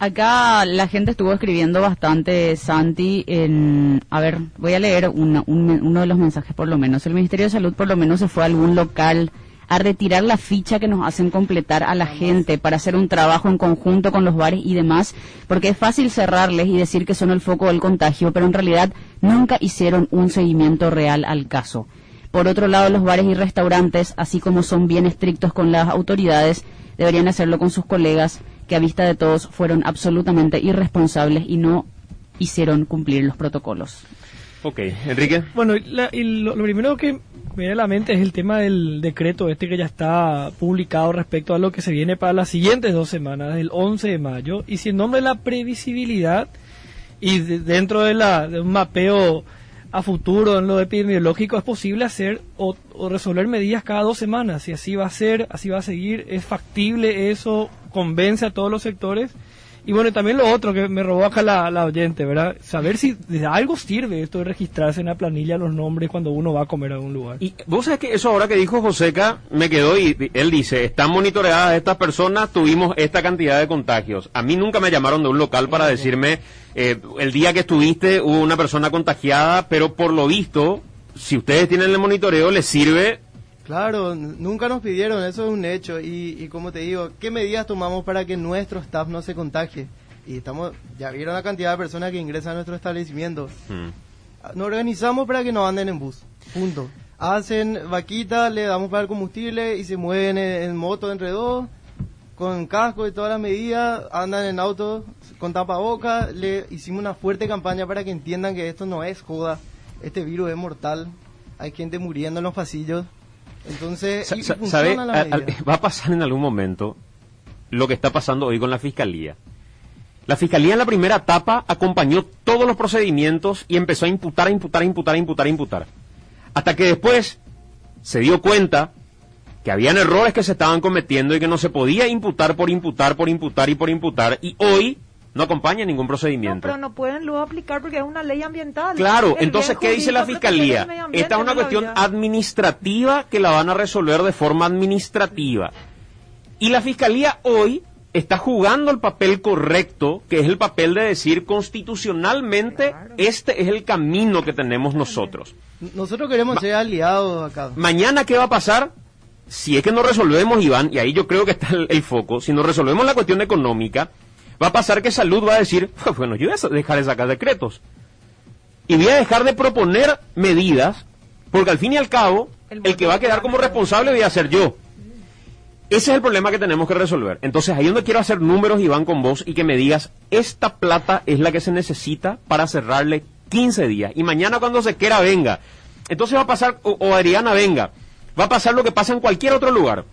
Acá la gente estuvo escribiendo bastante, Santi, en... A ver, voy a leer una- un uno de los mensajes por lo menos. El Ministerio de Salud por lo menos se fue a algún local a retirar la ficha que nos hacen completar a la gente para hacer un trabajo en conjunto con los bares y demás, porque es fácil cerrarles y decir que son el foco del contagio, pero en realidad nunca hicieron un seguimiento real al caso. Por otro lado, los bares y restaurantes, así como son bien estrictos con las autoridades, deberían hacerlo con sus colegas, que a vista de todos fueron absolutamente irresponsables y no hicieron cumplir los protocolos. Ok, Enrique. Bueno, y la- y lo, lo primero que me viene a la mente es el tema del decreto este que ya está publicado respecto a lo que se viene para las siguientes dos semanas, del 11 de mayo, y si en nombre de la previsibilidad y de- dentro de, la, de un mapeo a futuro en lo epidemiológico es posible hacer o, resolver medidas cada dos semanas, y así va a ser, así va a seguir, es factible eso, convence a todos los sectores. Y bueno, también lo otro que me robó acá la, la oyente, ¿verdad? Saber si de algo sirve esto de registrarse en la planilla los nombres cuando uno va a comer a un lugar. Y vos sabés que eso ahora que dijo Joseca me quedó y y él dice, están monitoreadas estas personas, tuvimos esta cantidad de contagios. A mí nunca me llamaron de un local para decirme, eh, el día que estuviste hubo una persona contagiada, pero por lo visto, si ustedes tienen el monitoreo, les sirve Claro, nunca nos pidieron, eso es un hecho. Y, y como te digo, ¿qué medidas tomamos para que nuestro staff no se contagie? Y estamos, ya vieron la cantidad de personas que ingresan a nuestro establecimiento. Nos organizamos para que no anden en bus, punto. Hacen vaquita, le damos para el combustible y se mueven en, en moto entre dos, con casco y todas las medidas, andan en auto con tapaboca. Le hicimos una fuerte campaña para que entiendan que esto no es joda, este virus es mortal, hay gente muriendo en los pasillos. Entonces, y ¿sabe? va a pasar en algún momento lo que está pasando hoy con la fiscalía. La fiscalía en la primera etapa acompañó todos los procedimientos y empezó a imputar, a imputar, a imputar, a imputar, a imputar. Hasta que después se dio cuenta que habían errores que se estaban cometiendo y que no se podía imputar por imputar, por imputar y por imputar. Y hoy no acompaña ningún No, procedimiento. pero no pueden luego aplicar porque es una ley ambiental. Claro, El entonces, ¿qué dice la fiscalía? Esta es una no cuestión administrativa que la van a resolver de forma administrativa. Y la fiscalía hoy está jugando el papel correcto, que es el papel de decir constitucionalmente este es el camino que tenemos nosotros. Nosotros queremos ser aliados acá. Mañana, ¿qué va a pasar? Si es que no resolvemos, Iván, y ahí yo creo que está el, el foco, si no resolvemos la cuestión económica, va a pasar que Salud va a decir, bueno, yo voy a dejar de sacar decretos. Y voy a dejar de proponer medidas, porque al fin y al cabo, el, que va a quedar como responsable voy a ser yo. Ese es el problema que tenemos que resolver. Entonces, ahí donde quiero hacer números, Iván, con vos y que me digas, esta plata es la que se necesita para cerrarle 15 días. Y mañana cuando se quiera venga. Entonces va a pasar, o, o Adriana venga, va a pasar lo que pasa en cualquier otro lugar.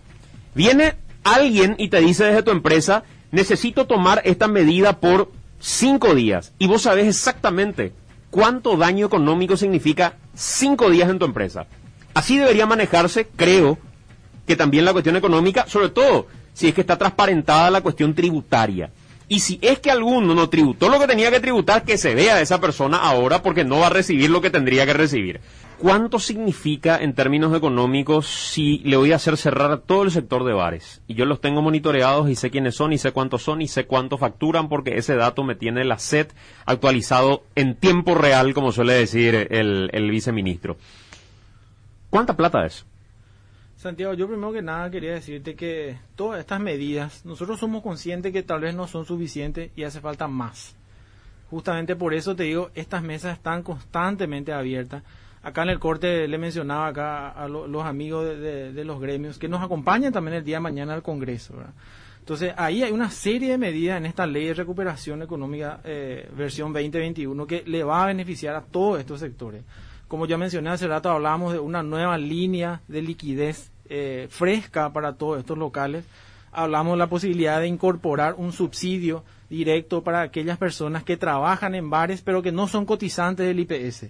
Viene alguien y te dice desde tu empresa, necesito tomar esta medida por cinco días. Y vos sabés exactamente cuánto daño económico significa cinco días en tu empresa. Así debería manejarse, creo, que también la cuestión económica, sobre todo si es que está transparentada la cuestión tributaria. Y si es que alguno no tributó lo que tenía que tributar, que se vea esa persona ahora porque no va a recibir lo que tendría que recibir. ¿Cuánto significa en términos económicos si le voy a hacer cerrar todo el sector de bares? Y yo los tengo monitoreados y sé quiénes son y sé cuántos son y sé cuánto facturan porque ese dato me tiene la SET actualizado en tiempo real, como suele decir el viceministro. ¿Cuánta plata es? Santiago, yo primero que nada quería decirte que todas estas medidas, nosotros somos conscientes que tal vez no son suficientes y hace falta más. Justamente por eso te digo, estas mesas están constantemente abiertas. Acá en el corte le mencionaba acá a lo- los amigos de, los gremios que nos acompañan también el día de mañana al Congreso. Entonces, ahí hay una serie de medidas en esta ley de recuperación económica eh, versión 2021 que le va a beneficiar a todos estos sectores. Como ya mencioné hace rato, hablábamos de una nueva línea de liquidez eh, fresca para todos estos locales. Hablamos de la posibilidad de incorporar un subsidio directo para aquellas personas que trabajan en bares pero que no son cotizantes del IPS.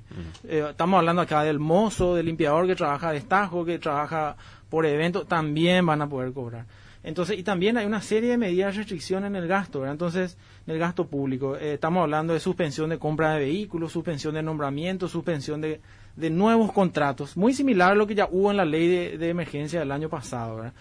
Eh, estamos hablando acá del mozo, del limpiador que trabaja de estajo, que trabaja por evento, también van a poder cobrar. Entonces, y también hay una serie de medidas de restricción en el gasto, ¿verdad? Entonces, en el gasto público, eh, estamos hablando de suspensión de compra de vehículos, suspensión de nombramiento, suspensión de, de nuevos contratos, muy similar a lo que ya hubo en la ley de, de emergencia del año pasado, ¿verdad?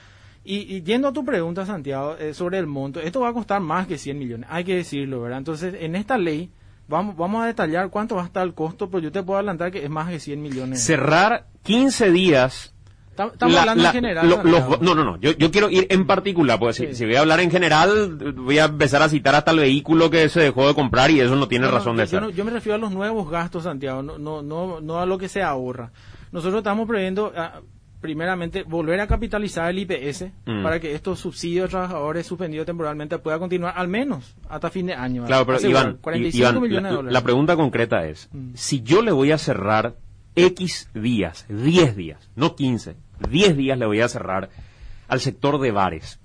Y, y yendo a tu pregunta, Santiago, eh, sobre el monto, esto va a costar más que 100 millones, hay que decirlo, ¿verdad? Entonces, en esta ley, vamos, vamos a detallar cuánto va a estar el costo, pero yo te puedo adelantar que es más de 100 millones. Cerrar 15 días Estamos la- hablando la- en general. lo- Santiago. los- no, no, no. Yo, yo quiero ir en particular, porque si, Sí. si voy a hablar en general, voy a empezar a citar hasta el vehículo que se dejó de comprar y eso no tiene No, razón de ser. yo no- yo me refiero a los nuevos gastos, Santiago, no, no, no, no a lo que se ahorra. Nosotros estamos previendo, ah, primeramente, volver a capitalizar el IPS Mm. para que estos subsidios de trabajadores suspendidos temporalmente pueda continuar al menos hata fin de año. Claro, pero Asegurar, Iván, 45 Iván, millones la, de dólares. la pregunta concreta es, Mm. si yo le voy a cerrar X días, 10 días, no 15, 10 días le voy a cerrar al sector de bares,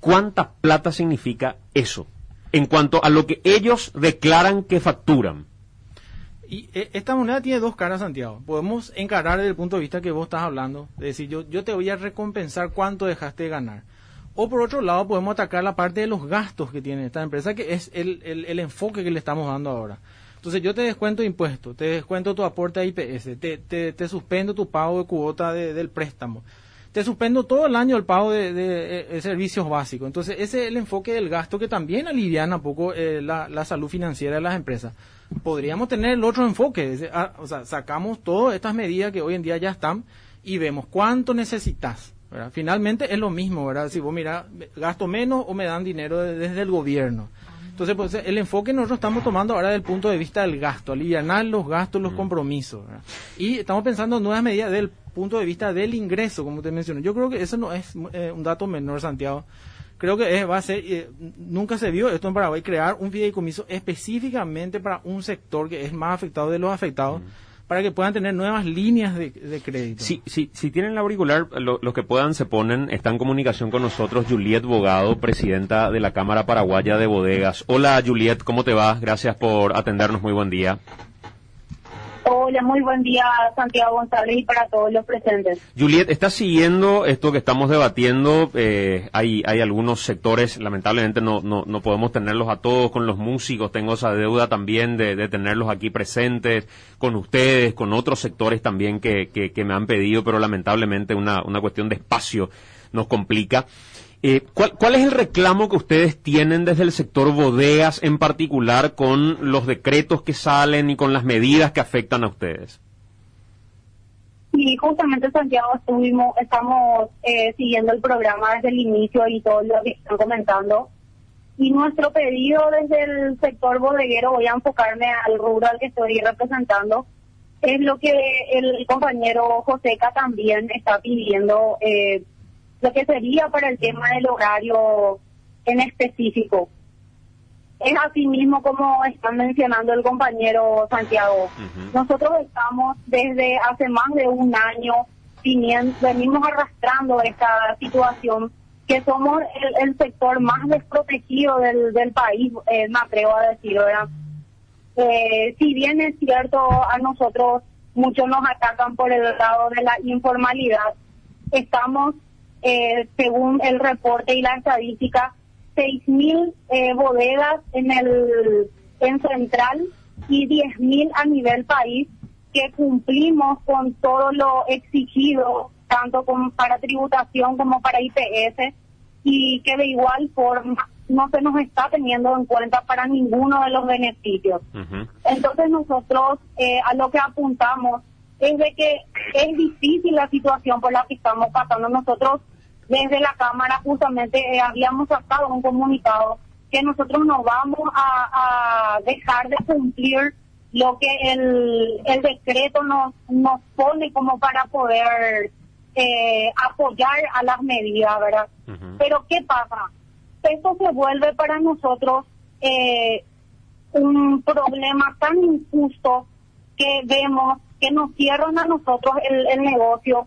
¿cuánta plata significa eso? En cuanto a lo que ellos declaran que facturan. Y eh, esta moneda tiene dos caras, Santiago. Podemos encarar desde el punto de vista que vos estás hablando, de decir, yo, yo te voy a recompensar cuánto dejaste de ganar. O por otro lado, podemos atacar la parte de los gastos que tiene esta empresa, que es el, el, enfoque que le estamos dando ahora. Entonces yo te descuento impuestos, te descuento tu aporte a IPS, te, te, te suspendo tu pago de cuota de- del préstamo, te suspendo todo el año el pago de, de, eh, servicios básicos. Entonces ese es el enfoque del gasto que también aliviana un poco eh, la, la salud financiera de las empresas. Podríamos tener el otro enfoque, ah, o sea, sacamos todas estas medidas que hoy en día ya están y vemos cuánto necesitas. ¿verdad? Finalmente es lo mismo, ¿verdad? Si vos mira, gasto menos o me dan dinero de- desde el gobierno. Entonces, pues, el enfoque nosotros estamos tomando ahora desde el punto de vista del gasto, aliviar los gastos, los compromisos. ¿verdad? Y estamos pensando en nuevas medidas desde el punto de vista del ingreso, como te mencioné. Yo creo que eso no es eh, un dato menor, Santiago. Creo que es, va a ser, eh, nunca se vio esto en Paraguay, crear un fideicomiso específicamente para un sector que es más afectado de los afectados, para que puedan tener nuevas líneas de, de crédito. Si, si, si tienen el auricular, lo- los que puedan se ponen, está en comunicación con nosotros Juliet Bogado, presidenta de la Cámara Paraguaya de Bodegas. Hola Juliet, ¿cómo te va? Gracias por atendernos, muy buen día. Hola, muy buen día, Santiago González, y para todos los presentes. Juliet, ¿estás siguiendo esto que estamos debatiendo? Eh, hay, hay algunos sectores, lamentablemente no, no, no podemos tenerlos a todos con los músicos, tengo esa deuda también de, de tenerlos aquí presentes, con ustedes, con otros sectores también que, que, que me han pedido, pero lamentablemente una, una cuestión de espacio nos complica. Eh, ¿cuál, ¿Cuál es el reclamo que ustedes tienen desde el sector bodegas en particular con los decretos que salen y con las medidas que afectan a ustedes? Y justamente, Santiago, estuvimos, estamos eh, siguiendo el programa desde el inicio y todo lo que están comentando. Y nuestro pedido desde el sector bodeguero, voy a enfocarme al rubro al que estoy representando, es lo que el compañero Joseca también está pidiendo, eh, lo que sería para el tema del horario en específico. Es así mismo como está mencionando el compañero Santiago. Nosotros estamos desde hace más de un año vinien- venimos arrastrando esta situación que somos el, el sector más desprotegido del, del país, eh, me atrevo a decir, ¿verdad? Eh, si bien es cierto, a nosotros muchos nos atacan por el lado de la informalidad, estamos, eh, según el reporte y la estadística, 6.000 eh, bodegas en el en central y 10.000 a nivel país que cumplimos con todo lo exigido, tanto como para tributación como para IPS, y que de igual forma no se nos está teniendo en cuenta para ninguno de los beneficios. Entonces nosotros eh, a lo que apuntamos es de que es difícil la situación por la que estamos pasando. Nosotros desde la Cámara justamente eh, habíamos sacado un comunicado que nosotros no vamos a, a dejar de cumplir lo que el, el decreto nos, nos pone como para poder eh, apoyar a las medidas, ¿verdad? Pero ¿qué pasa? Esto se vuelve para nosotros eh, un problema tan injusto que vemos que nos cierran a nosotros el, el negocio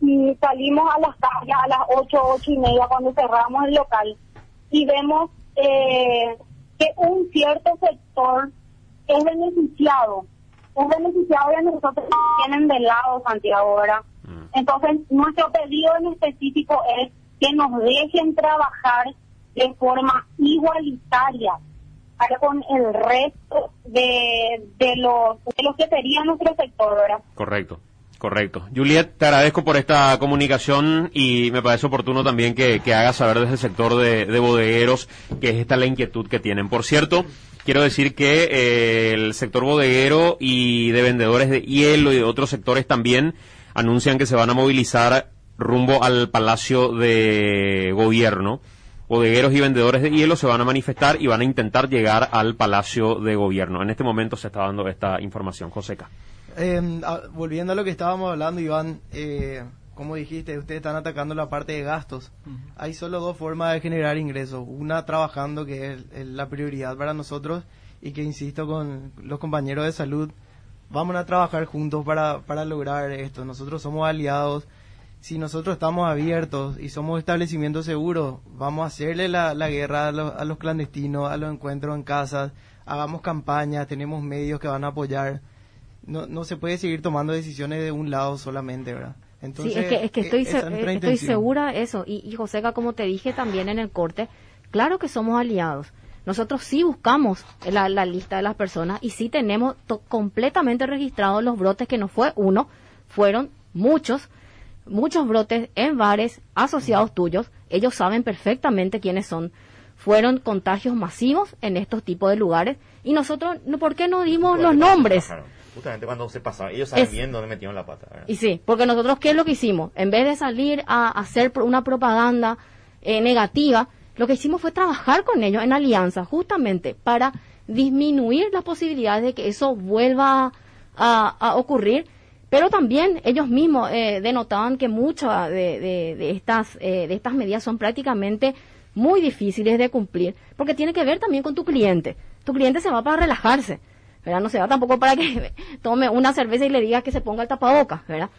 y salimos a las calles a las ocho, ocho y media cuando cerramos el local y vemos eh, que un cierto sector es beneficiado, es beneficiado de nosotros que tienen de lado Santiago, ¿verdad? Entonces, nuestro pedido en específico es que nos dejen trabajar de forma igualitaria con el resto de, de, los, de los que sería nuestro sector, ¿verdad? Correcto. Correcto. Juliet, te agradezco por esta comunicación y me parece oportuno también que, que hagas saber desde el sector de, de bodegueros que es esta la inquietud que tienen. Por cierto, quiero decir que eh, el sector bodeguero y de vendedores de hielo y de otros sectores también anuncian que se van a movilizar rumbo al Palacio de Gobierno. Bodegueros y vendedores de hielo se van a manifestar y van a intentar llegar al Palacio de Gobierno. En este momento se está dando esta información. Joseca. Eh, volviendo a lo que estábamos hablando, Iván, eh, como dijiste, ustedes están atacando la parte de gastos. Hay solo dos formas de generar ingresos. Una trabajando, que es, es la prioridad para nosotros, y que, insisto, con los compañeros de salud, vamos a trabajar juntos para, para lograr esto. Nosotros somos aliados. Si nosotros estamos abiertos y somos establecimientos seguros, vamos a hacerle la, la guerra a los, a los clandestinos, a los encuentros en casas, hagamos campañas, tenemos medios que van a apoyar no, no se puede seguir tomando decisiones de un lado solamente, ¿verdad? Entonces, sí, es que, es que eh, estoy, esa es eh, estoy segura de eso. Y, y Joseca, como te dije también en el corte, claro que somos aliados. Nosotros sí buscamos la, la lista de las personas y sí tenemos to- completamente registrados los brotes que no fue uno, fueron muchos, muchos brotes en bares asociados tuyos. Ellos saben perfectamente quiénes son. Fueron contagios masivos en estos tipos de lugares y nosotros, no- ¿por qué no dimos los nombres? Justamente cuando se pasaba, ellos Es- bien dónde metieron la pata. ¿verdad? Y sí, porque nosotros, ¿qué es lo que hicimos? En vez de salir a hacer una propaganda eh, negativa, lo que hicimos fue trabajar con ellos en alianza, justamente para disminuir las posibilidades de que eso vuelva a, a ocurrir. Pero también ellos mismos eh, denotaban que muchas de, de- estas, eh, de estas medidas son prácticamente muy difíciles de cumplir, porque tiene que ver también con tu cliente. Tu cliente se va para relajarse, ¿verdad? No se va tampoco para que tome una cerveza y le diga que se ponga el tapabocas, ¿verdad?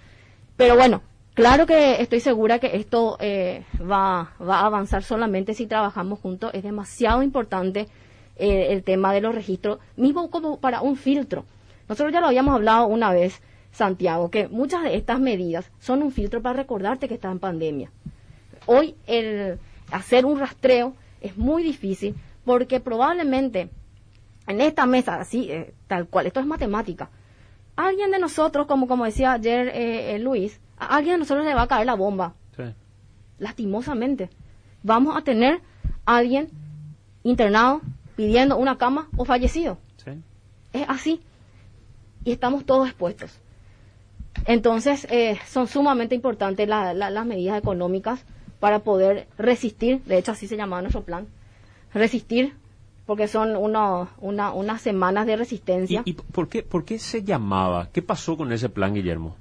Pero bueno, claro que estoy segura que esto eh, va, va a avanzar solamente si trabajamos juntos. Es demasiado importante eh, el tema de los registros, mismo como para un filtro. Nosotros ya lo habíamos hablado una vez, Santiago, que muchas de estas medidas son un filtro para recordarte que está en pandemia. Hoy el hacer un rastreo es muy difícil porque probablemente en esta mesa, así, eh, tal cual, esto es matemática, alguien de nosotros, como, como decía ayer eh, eh, Luis, a alguien de nosotros le va a caer la bomba, lastimosamente. Vamos a tener a alguien internado pidiendo una cama o fallecido. Es así. Y estamos todos expuestos. Entonces, eh, son sumamente importantes la- la- las medidas económicas para poder resistir, de hecho así se llamaba nuestro plan, resistir, porque son uno- una- unas semanas de resistencia. ¿Y, y por, qué, por qué se llamaba? ¿Qué pasó con ese plan, Guillermo?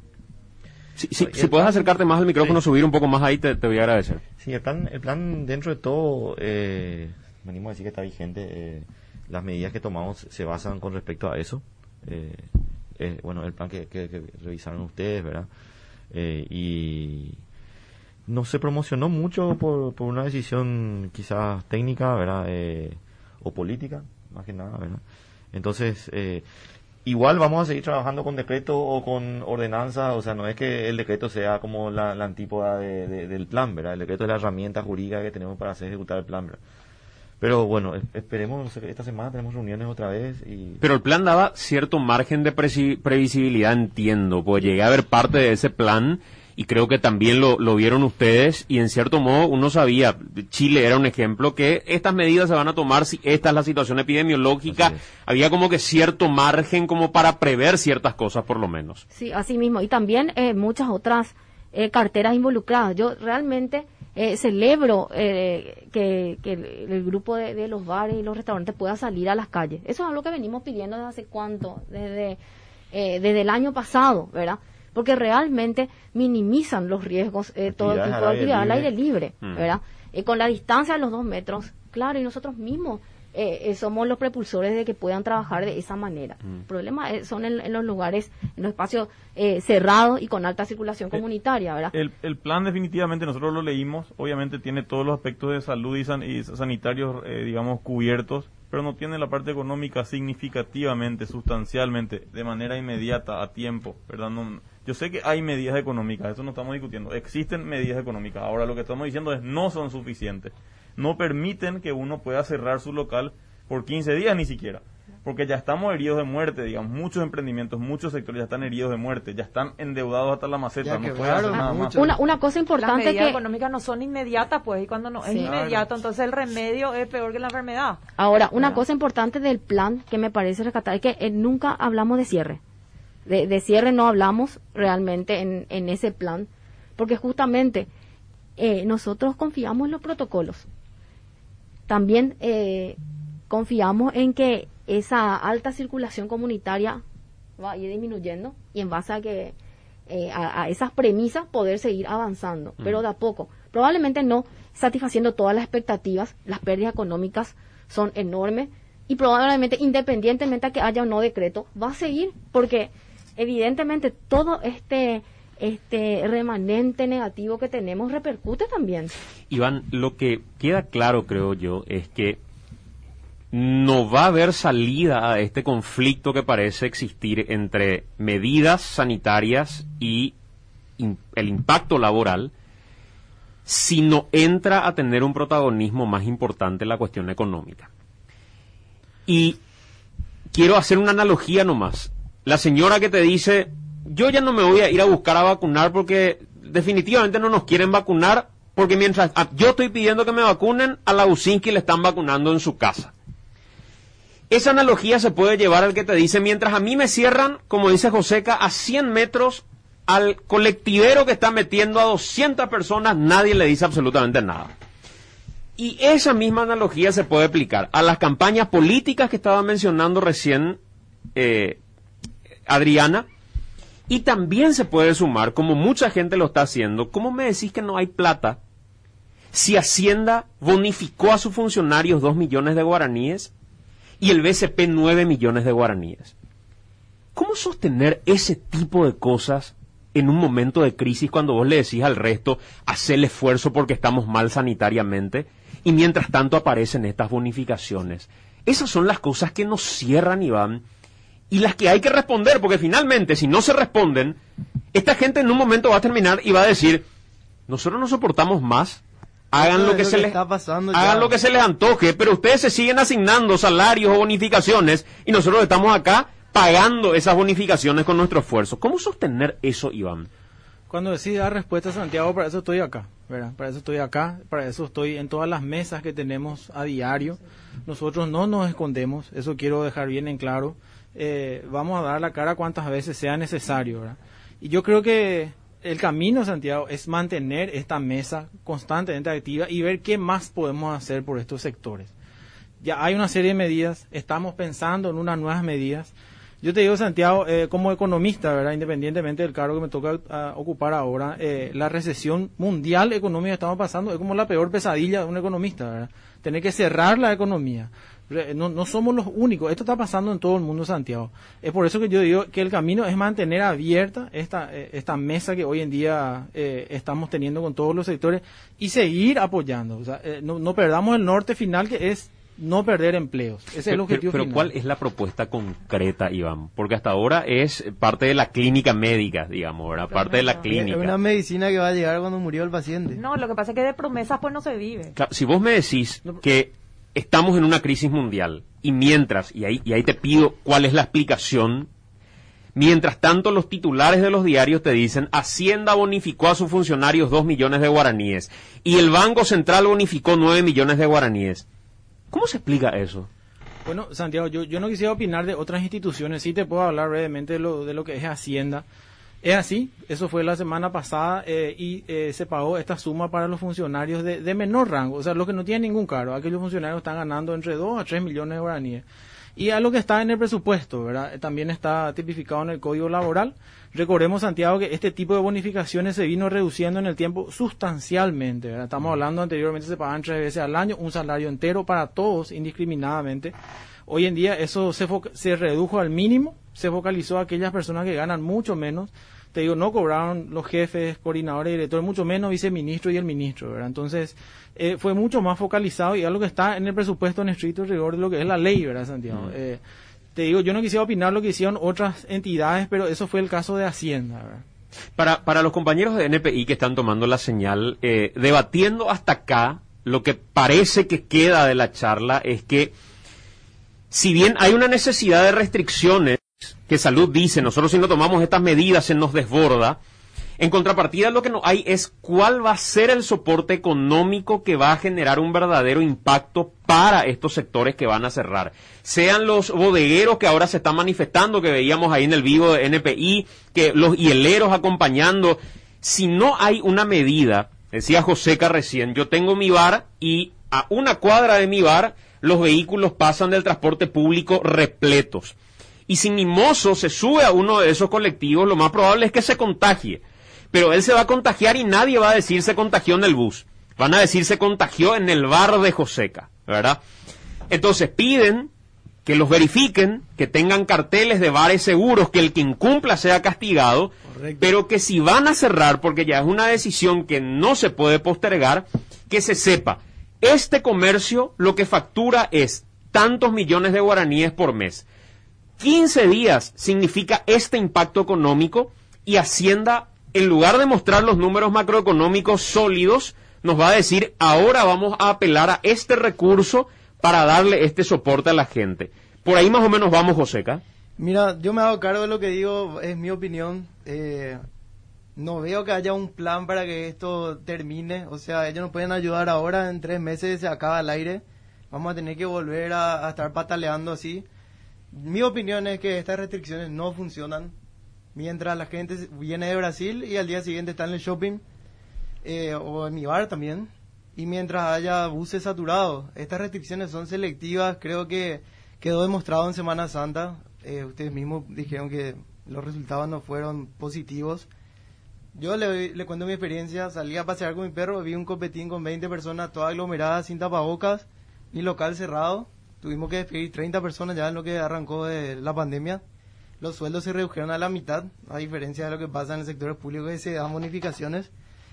Si, si, puedes plan- acercarte más al micrófono, Sí. subir un poco más ahí, te, te voy a agradecer. Sí, el plan, el plan dentro de todo, eh, venimos a decir que está vigente. eh, las medidas que tomamos se basan con respecto a eso. Eh, eh, bueno, el plan que, revisaron ustedes, ¿verdad? Eh, y no se promocionó mucho por, por una decisión quizás técnica, ¿verdad? Eh, o política, más que nada, ¿verdad? Entonces, eh, igual vamos a seguir trabajando con decreto o con ordenanza, o sea, no es que el decreto sea como la, antípoda de- del plan, ¿verdad? El decreto es la herramienta jurídica que tenemos para hacer ejecutar el plan, ¿verdad? Pero bueno, es- esperemos, esta semana tenemos reuniones otra vez y... Pero el plan daba cierto margen de previsibilidad, entiendo, pues llegué a ver parte de ese plan y creo que también lo, lo vieron ustedes y en cierto modo uno sabía, Chile era un ejemplo, que estas medidas se van a tomar si esta es la situación epidemiológica, había como que cierto margen como para prever ciertas cosas por lo menos. Sí, así mismo. Y también eh, muchas otras eh, carteras involucradas. Yo realmente eh, celebro eh, que, que el, el grupo de, de los bares y los restaurantes pueda salir a las calles. Eso es algo que venimos pidiendo desde hace cuánto, desde, eh, desde el año pasado, ¿verdad? Porque realmente minimizan los riesgos, eh, todo Actividades tipo de actividad al aire libre. libre, Mm. ¿verdad? Eh, con la distancia de los dos metros, claro, y nosotros mismos eh, eh, somos los propulsores de que puedan trabajar de esa manera. Mm. El problema es- son en, en los lugares, en los espacios eh, cerrados y con alta circulación comunitaria, ¿verdad? El, el plan definitivamente nosotros lo leímos, obviamente tiene todos los aspectos de salud y, san- y sanitarios, eh, digamos, cubiertos, pero no tiene la parte económica significativamente, sustancialmente, de manera inmediata, a tiempo, ¿verdad? No- yo sé que hay medidas económicas, eso no estamos discutiendo, existen medidas económicas, ahora lo que estamos diciendo es no son suficientes, no permiten que uno pueda cerrar su local por 15 días ni siquiera. Porque ya estamos heridos de muerte, digamos, muchos emprendimientos, muchos sectores ya están heridos de muerte, ya están endeudados hasta la maceta, Ya no puede quebraron hacer nada más. mucho. Una, una cosa Las importante medidas que... económicas no son inmediatas, pues, y cuando no es inmediato, entonces el remedio es peor que la enfermedad. Ahora, una cosa importante del plan que me parece rescatar es que eh, nunca hablamos de cierre. De, de cierre no hablamos realmente en, en ese plan, porque justamente eh, nosotros confiamos en los protocolos. También eh, confiamos en que esa alta circulación comunitaria va a ir disminuyendo y en base a que eh, a, a esas premisas poder seguir avanzando, pero de a poco. Probablemente no satisfaciendo todas las expectativas, las pérdidas económicas son enormes y probablemente independientemente a que haya o no decreto, va a seguir porque evidentemente todo este este remanente negativo que tenemos repercute también. Iván, lo que queda claro, creo yo, es que no va a haber salida a este conflicto que parece existir entre medidas sanitarias y el impacto laboral si no entra a tener un protagonismo más importante la cuestión económica. Y quiero hacer una analogía nomás. La señora que te dice, yo ya no me voy a ir a buscar a vacunar porque definitivamente no nos quieren vacunar porque mientras ah, yo estoy pidiendo que me vacunen, a la Usinki le están vacunando en su casa. Esa analogía se puede llevar al que te dice, mientras a mí me cierran, como dice Joseca, a 100 metros al colectivero que está metiendo a 200 personas, nadie le dice absolutamente nada. Y esa misma analogía se puede aplicar a las campañas políticas que estaba mencionando recién eh, Adriana, y también se puede sumar, como mucha gente lo está haciendo, ¿cómo me decís que no hay plata si Hacienda bonificó a sus funcionarios 2 millones de guaraníes y el BCP 9 millones de guaraníes? ¿Cómo sostener ese tipo de cosas en un momento de crisis cuando vos le decís al resto hacer el esfuerzo porque estamos mal sanitariamente y mientras tanto aparecen estas bonificaciones? Esas son las cosas que nos cierran, Iván, y las que hay que responder, porque finalmente, si no se responden, esta gente en un momento va a terminar y va a decir, nosotros no soportamos más, hagan lo que lo se que les está pasando ya. hagan lo que se les antoje, pero ustedes se siguen asignando salarios o bonificaciones y nosotros estamos acá pagando esas bonificaciones con nuestro esfuerzo. ¿Cómo sostener eso, Iván? Cuando decís dar respuesta, Santiago, para eso estoy acá, ¿verdad? Para eso estoy acá, para eso estoy en todas las mesas que tenemos a diario. Nosotros no nos escondemos, eso quiero dejar bien en claro. Eh, vamos a dar la cara cuantas veces sea necesario. Y yo creo que el camino, Santiago, es mantener esta mesa constantemente activa y ver qué más podemos hacer por estos sectores. Ya hay una serie de medidas, estamos pensando en unas nuevas medidas. Yo te digo, Santiago, eh, como economista, ¿verdad? independientemente del cargo que me toca ah, ocupar ahora, eh, la recesión mundial económica que estamos pasando es como la peor pesadilla de un economista, ¿verdad? Tener que cerrar la economía. No, no somos los únicos, esto está pasando en todo el mundo, Santiago. Es por eso que yo digo que el camino es mantener abierta esta, eh, esta mesa que hoy en día eh, estamos teniendo con todos los sectores y seguir apoyando. O sea, eh, no, no perdamos el norte final que es no perder empleos. Ese es el Pero- objetivo pero, final. ¿cuál es la propuesta concreta, Iván? Porque hasta ahora es parte de la clínica médica, digamos, ¿verdad? Parte de la Es clínica. una medicina que va a llegar cuando murió el paciente. No, lo que pasa es que de promesas pues no se vive. Claro, si vos me decís que estamos en una crisis mundial y mientras, y ahí, y ahí te pido cuál es la explicación, mientras tanto los titulares de los diarios te dicen Hacienda bonificó a sus funcionarios 2 millones de guaraníes y el Banco Central bonificó 9 millones de guaraníes. ¿Cómo se explica eso? Bueno, Santiago, yo, yo no quisiera opinar de otras instituciones, sí te puedo hablar brevemente de lo, de lo que es Hacienda. Es así, eso fue la semana pasada eh, y eh, se pagó esta suma para los funcionarios de, menor rango, o sea, los que no tienen ningún cargo, aquellos funcionarios están ganando entre 2 a 3 millones de guaraníes. y a lo que está en el presupuesto, ¿verdad? Eh, También está tipificado en el Código Laboral. Recordemos, Santiago, que este tipo de bonificaciones se vino reduciendo en el tiempo sustancialmente. Estamos hablando anteriormente se pagaban tres veces al año, un salario entero para todos indiscriminadamente. Hoy en día eso se, se redujo al mínimo, se focalizó a aquellas personas que ganan mucho menos. Te digo, no cobraron los jefes, coordinadores, directores, mucho menos viceministro y el ministro, ¿verdad? Entonces, eh, fue mucho más focalizado y algo que está en el presupuesto en estricto rigor de lo que es la ley, ¿verdad, Santiago? Eh, te digo, yo no quisiera opinar lo que hicieron otras entidades, pero eso fue el caso de Hacienda, ¿verdad? Para, para los compañeros de NPI que están tomando la señal, eh, debatiendo hasta acá, lo que parece que queda de la charla es que si bien hay una necesidad de restricciones, que salud dice, nosotros si no tomamos estas medidas se nos desborda, en contrapartida lo que no hay es cuál va a ser el soporte económico que va a generar un verdadero impacto para estos sectores que van a cerrar. Sean los bodegueros que ahora se están manifestando, que veíamos ahí en el vivo de NPI, que los hieleros acompañando. Si no hay una medida, decía Joseca recién, yo tengo mi bar y a una cuadra de mi bar los vehículos pasan del transporte público repletos. Y si mi mozo se sube a uno de esos colectivos, lo más probable es que se contagie. Pero él se va a contagiar y nadie va a decir se contagió en el bus. Van a decir se contagió en el bar de Joseca, ¿verdad? Entonces piden que los verifiquen, que tengan carteles de bares seguros, que el que incumpla sea castigado, pero que si van a cerrar, porque ya es una decisión que no se puede postergar, que se sepa, este comercio lo que factura es tantos millones de guaraníes por mes. 15 días significa este impacto económico y Hacienda, en lugar de mostrar los números macroeconómicos sólidos, nos va a decir, ahora vamos a apelar a este recurso para darle este soporte a la gente. Por ahí más o menos vamos, Joseca. Mira, yo me hago cargo de lo que digo, es mi opinión. Eh, no veo que haya un plan para que esto termine. O sea, ellos nos pueden ayudar ahora, en tres meses se acaba el aire. Vamos a tener que volver a, a estar pataleando así. Mi opinión es que estas restricciones no funcionan. Mientras la gente viene de Brasil y al día siguiente está en el shopping eh, o en mi bar también. Y mientras haya buses saturados, estas restricciones son selectivas. Creo que quedó demostrado en Semana Santa. Eh, ustedes mismos dijeron que los resultados no fueron positivos. Yo le, le cuento mi experiencia. Salí a pasear con mi perro, vi un copetín con 20 personas, todas aglomeradas, sin tapabocas, mi local cerrado. Tuvimos que despedir 30 personas ya en lo que arrancó de la pandemia. Los sueldos se redujeron a la mitad, a diferencia de lo que pasa en el sector público, que se dan bonificaciones.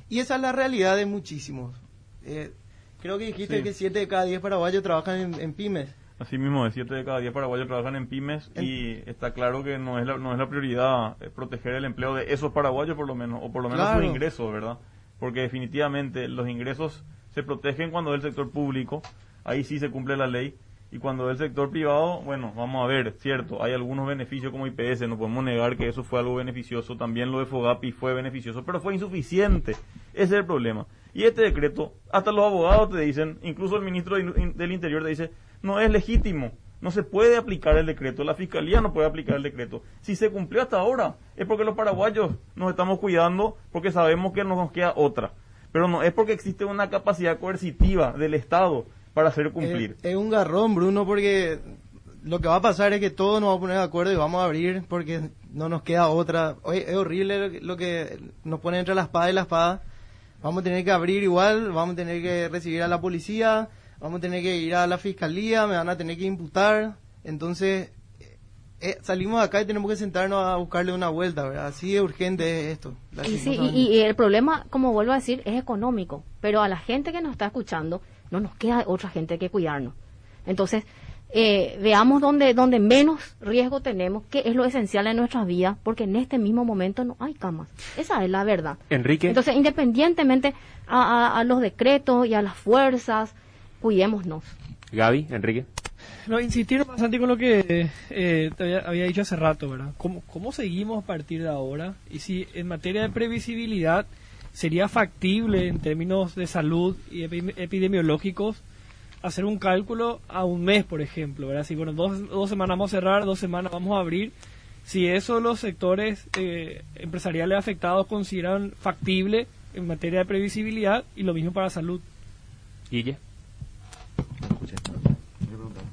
Y esa es la realidad de muchísimos. Eh, creo que dijiste Sí. que 7 de cada 10 paraguayos trabajan en, en pymes. Así mismo, de 7 de cada 10 paraguayos trabajan en pymes y está claro que no es la, no es la prioridad eh, proteger el empleo de esos paraguayos por lo menos, o por lo menos Claro. sus ingresos, ¿verdad? Porque definitivamente los ingresos se protegen cuando es del sector público, ahí sí se cumple la ley, y cuando del sector privado, bueno, vamos a ver, cierto, hay algunos beneficios como IPS, no podemos negar que eso fue algo beneficioso, también lo de Fogapi fue beneficioso, pero fue insuficiente, ese es el problema. Y este decreto, hasta los abogados te dicen, incluso el ministro de In- del Interior te dice, no es legítimo, no se puede aplicar el decreto, la fiscalía no puede aplicar el decreto. Si se cumplió hasta ahora, es porque los paraguayos nos estamos cuidando, porque sabemos que no nos queda otra. Pero no es porque existe una capacidad coercitiva del Estado para hacer cumplir. Es, es un garrón, Bruno, porque lo que va a pasar es que todos nos vamos a poner de acuerdo y vamos a abrir porque no nos queda otra. Oye, es horrible lo que nos pone entre la espada y la espada. Vamos a tener que abrir igual, vamos a tener que recibir a la policía, vamos a tener que ir a la fiscalía, me van a tener que imputar. Entonces, eh, eh, salimos de acá y tenemos que sentarnos a buscarle una vuelta, ¿verdad? Así de urgente es esto. Y, sí, y, y el problema, como vuelvo a decir, es económico. Pero a la gente que nos está escuchando, no nos queda otra gente que cuidarnos. Entonces, eh, veamos dónde, dónde menos riesgo tenemos, qué es lo esencial en nuestras vidas, porque en este mismo momento no hay camas. Esa es la verdad. Enrique. Entonces, independientemente a, a- a los decretos y a las fuerzas, cuidémonos. Gaby, Enrique. No, insistir bastante con lo que eh, te había, había dicho hace rato, ¿verdad? ¿Cómo, ¿Cómo seguimos a partir de ahora? Y si en materia de previsibilidad sería factible en términos de salud y epi- epidemiológicos hacer un cálculo a un mes, por ejemplo, ¿verdad? Si, bueno, dos, dos semanas vamos a cerrar, dos semanas vamos a abrir. Si eso los sectores eh, empresariales afectados consideran factible en materia de previsibilidad y lo mismo para salud. Guille.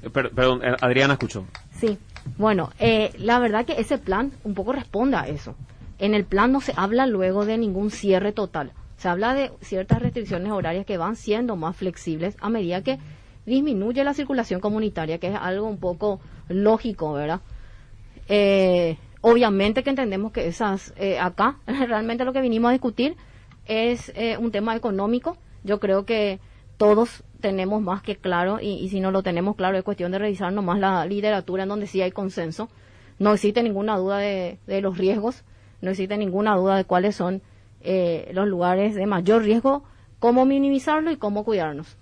Eh, per- perdón, eh, Adriana escuchó. Sí, bueno, eh, la verdad que ese plan un poco responde a eso. En el plan no se habla luego de ningún cierre total. Se habla de ciertas restricciones horarias que van siendo más flexibles a medida que disminuye la circulación comunitaria, que es algo un poco lógico, ¿verdad? Eh, obviamente que entendemos que esas, eh, acá realmente lo que vinimos a discutir es eh, un tema económico. Yo creo que todos tenemos más que claro, y, si no lo tenemos claro, es cuestión de revisar nomás la literatura en donde sí hay consenso. No existe ninguna duda de los riesgos, no existe ninguna duda de cuáles son eh, los lugares de mayor riesgo, cómo minimizarlo y cómo cuidarnos.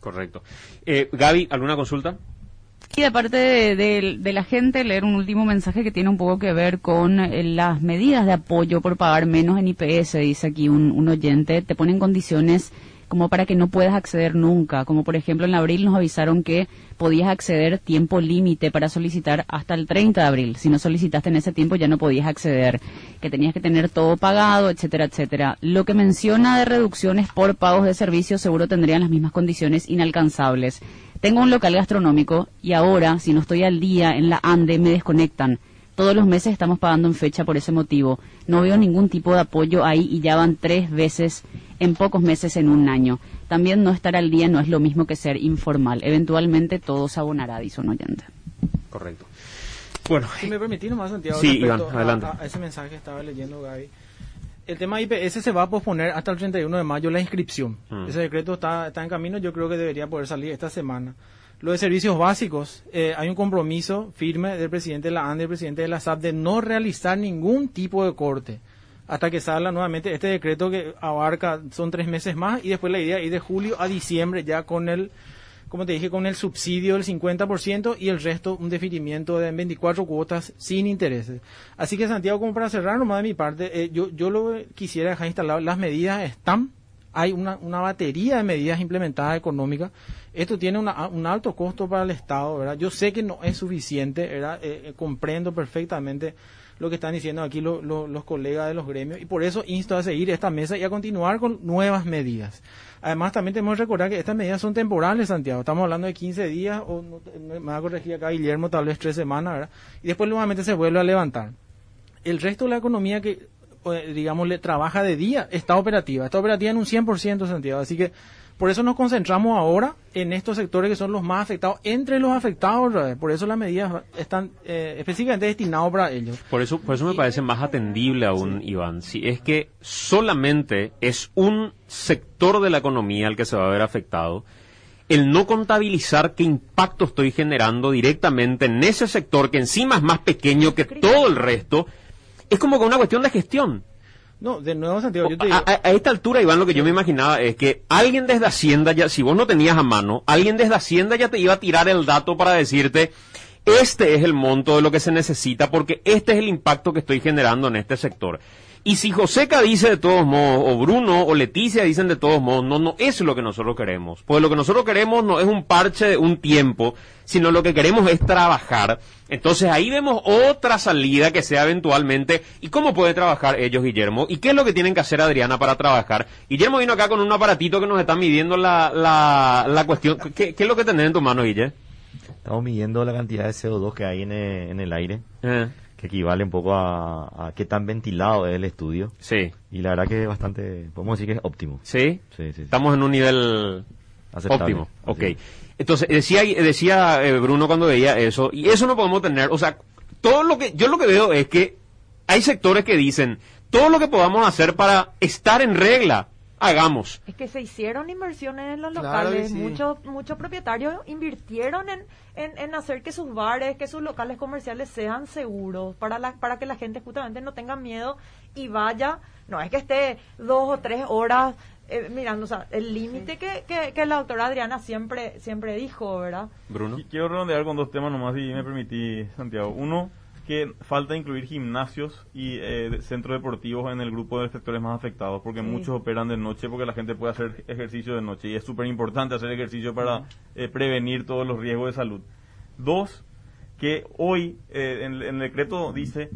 Correcto. Eh, Gaby, ¿alguna consulta? Y de parte de, de- de la gente, leer un último mensaje que tiene un poco que ver con eh, las medidas de apoyo por pagar menos en IPS, dice aquí un, un oyente, te ponen condiciones como para que no puedas acceder nunca, como por ejemplo en abril nos avisaron que podías acceder tiempo límite para solicitar hasta el 30 de abril, si no solicitaste en ese tiempo ya no podías acceder, que tenías que tener todo pagado, etcétera, etcétera. Lo que menciona de reducciones por pagos de servicios seguro tendrían las mismas condiciones inalcanzables. Tengo un local gastronómico y ahora, si no estoy al día en la ANDE, me desconectan. Todos los meses estamos pagando en fecha por ese motivo. No veo ningún tipo de apoyo ahí y ya van tres veces en pocos meses en un año. También no estar al día no es lo mismo que ser informal. Eventualmente todo se abonará, dice un oyente. Correcto. Bueno, Si me permitís nomás, Santiago, Sí, Iván, a- adelante. A, a ese mensaje que estaba leyendo Gaby. El tema IPS se va a posponer hasta el 31 de mayo la inscripción. Mm. Ese decreto está, está en camino, yo creo que debería poder salir esta semana. Lo de servicios básicos, eh, hay un compromiso firme del presidente de la ANDE y del presidente de la SAP de no realizar ningún tipo de corte hasta que salga nuevamente este decreto que abarca, son tres meses más, y después la idea es de julio a diciembre ya con el, como te dije, con el subsidio del 50% y el resto un definimiento de 24 cuotas sin intereses. Así que Santiago, como para cerrar nomás de mi parte, eh, yo, yo lo quisiera dejar instalado, las medidas están, hay una, una batería de medidas implementadas económicas, esto tiene una- un alto costo para el Estado, ¿verdad? Yo sé que no es suficiente, ¿verdad? Eh, eh, comprendo perfectamente lo que están diciendo aquí lo- lo- los colegas de los gremios y por eso insto a seguir esta mesa y a continuar con nuevas medidas. Además, también tenemos que recordar que estas medidas son temporales, Santiago. Estamos hablando de 15 días, o no- me va a corregir acá Guillermo, tal vez tres semanas, ¿verdad? Y después nuevamente se vuelve a levantar. El resto de la economía que, digamos, le trabaja de día está operativa. Está operativa en un 100%, Santiago. Así que por eso nos concentramos ahora en estos sectores que son los más afectados, entre los afectados, ¿verdad? por eso las medidas están eh, específicamente destinadas para ellos. Por eso, por eso me parece más atendible aún, Iván. Si es que solamente es un sector de la economía el que se va a ver afectado, el no contabilizar qué impacto estoy generando directamente en ese sector que encima es más pequeño que todo el resto, es como que una cuestión de gestión. No, nuevo, a- a esta altura, Iván, lo que yo me imaginaba es que alguien desde Hacienda, ya, si vos no tenías a mano, alguien desde Hacienda ya te iba a tirar el dato para decirte, este es el monto de lo que se necesita porque este es el impacto que estoy generando en este sector. Y si Joseca dice de todos modos, o Bruno o Leticia dicen de todos modos, no, no, es lo que nosotros queremos. Pues lo que nosotros queremos no es un parche de un tiempo, sino lo que queremos es trabajar. Entonces ahí vemos otra salida que sea eventualmente, ¿y cómo puede trabajar ellos, Guillermo? ¿Y qué es lo que tienen que hacer Adriana para trabajar? Guillermo vino acá con un aparatito que nos está midiendo la, la, la cuestión. ¿Qué, qué es lo que tenés en tu mano, Guille? Estamos midiendo la cantidad de CO2 que hay en el, en el aire, Eh, que equivale un poco a, a qué tan ventilado es el estudio. sí. Y la verdad que es bastante, podemos decir que es óptimo. ¿Sí? Sí, sí. Estamos en un nivel Aceptable. óptimo. Ok. Entonces, decía, decía eh, Bruno cuando veía eso, y eso no podemos tener, o sea, todo lo que, yo lo que veo es que hay sectores que dicen, todo lo que podamos hacer para estar en regla, hagamos. Es que se hicieron inversiones en los Claro locales, sí. muchos muchos propietarios invirtieron en, en, en hacer que sus bares, que sus locales comerciales sean seguros, para, la, para que la gente justamente no tenga miedo y vaya, no es que esté dos o tres horas eh, mirando, o sea, el límite que, que, que la doctora Adriana siempre, siempre dijo, ¿verdad? Bruno. Quiero redondear con dos temas nomás, si me permití, Santiago. Uno, que falta incluir gimnasios y eh, de- centros deportivos en el grupo de sectores más afectados, porque Sí. muchos operan de noche, porque la gente puede hacer ejercicio de noche y es súper importante hacer ejercicio para eh, prevenir todos los riesgos de salud. Dos, que hoy eh, en, en el decreto dice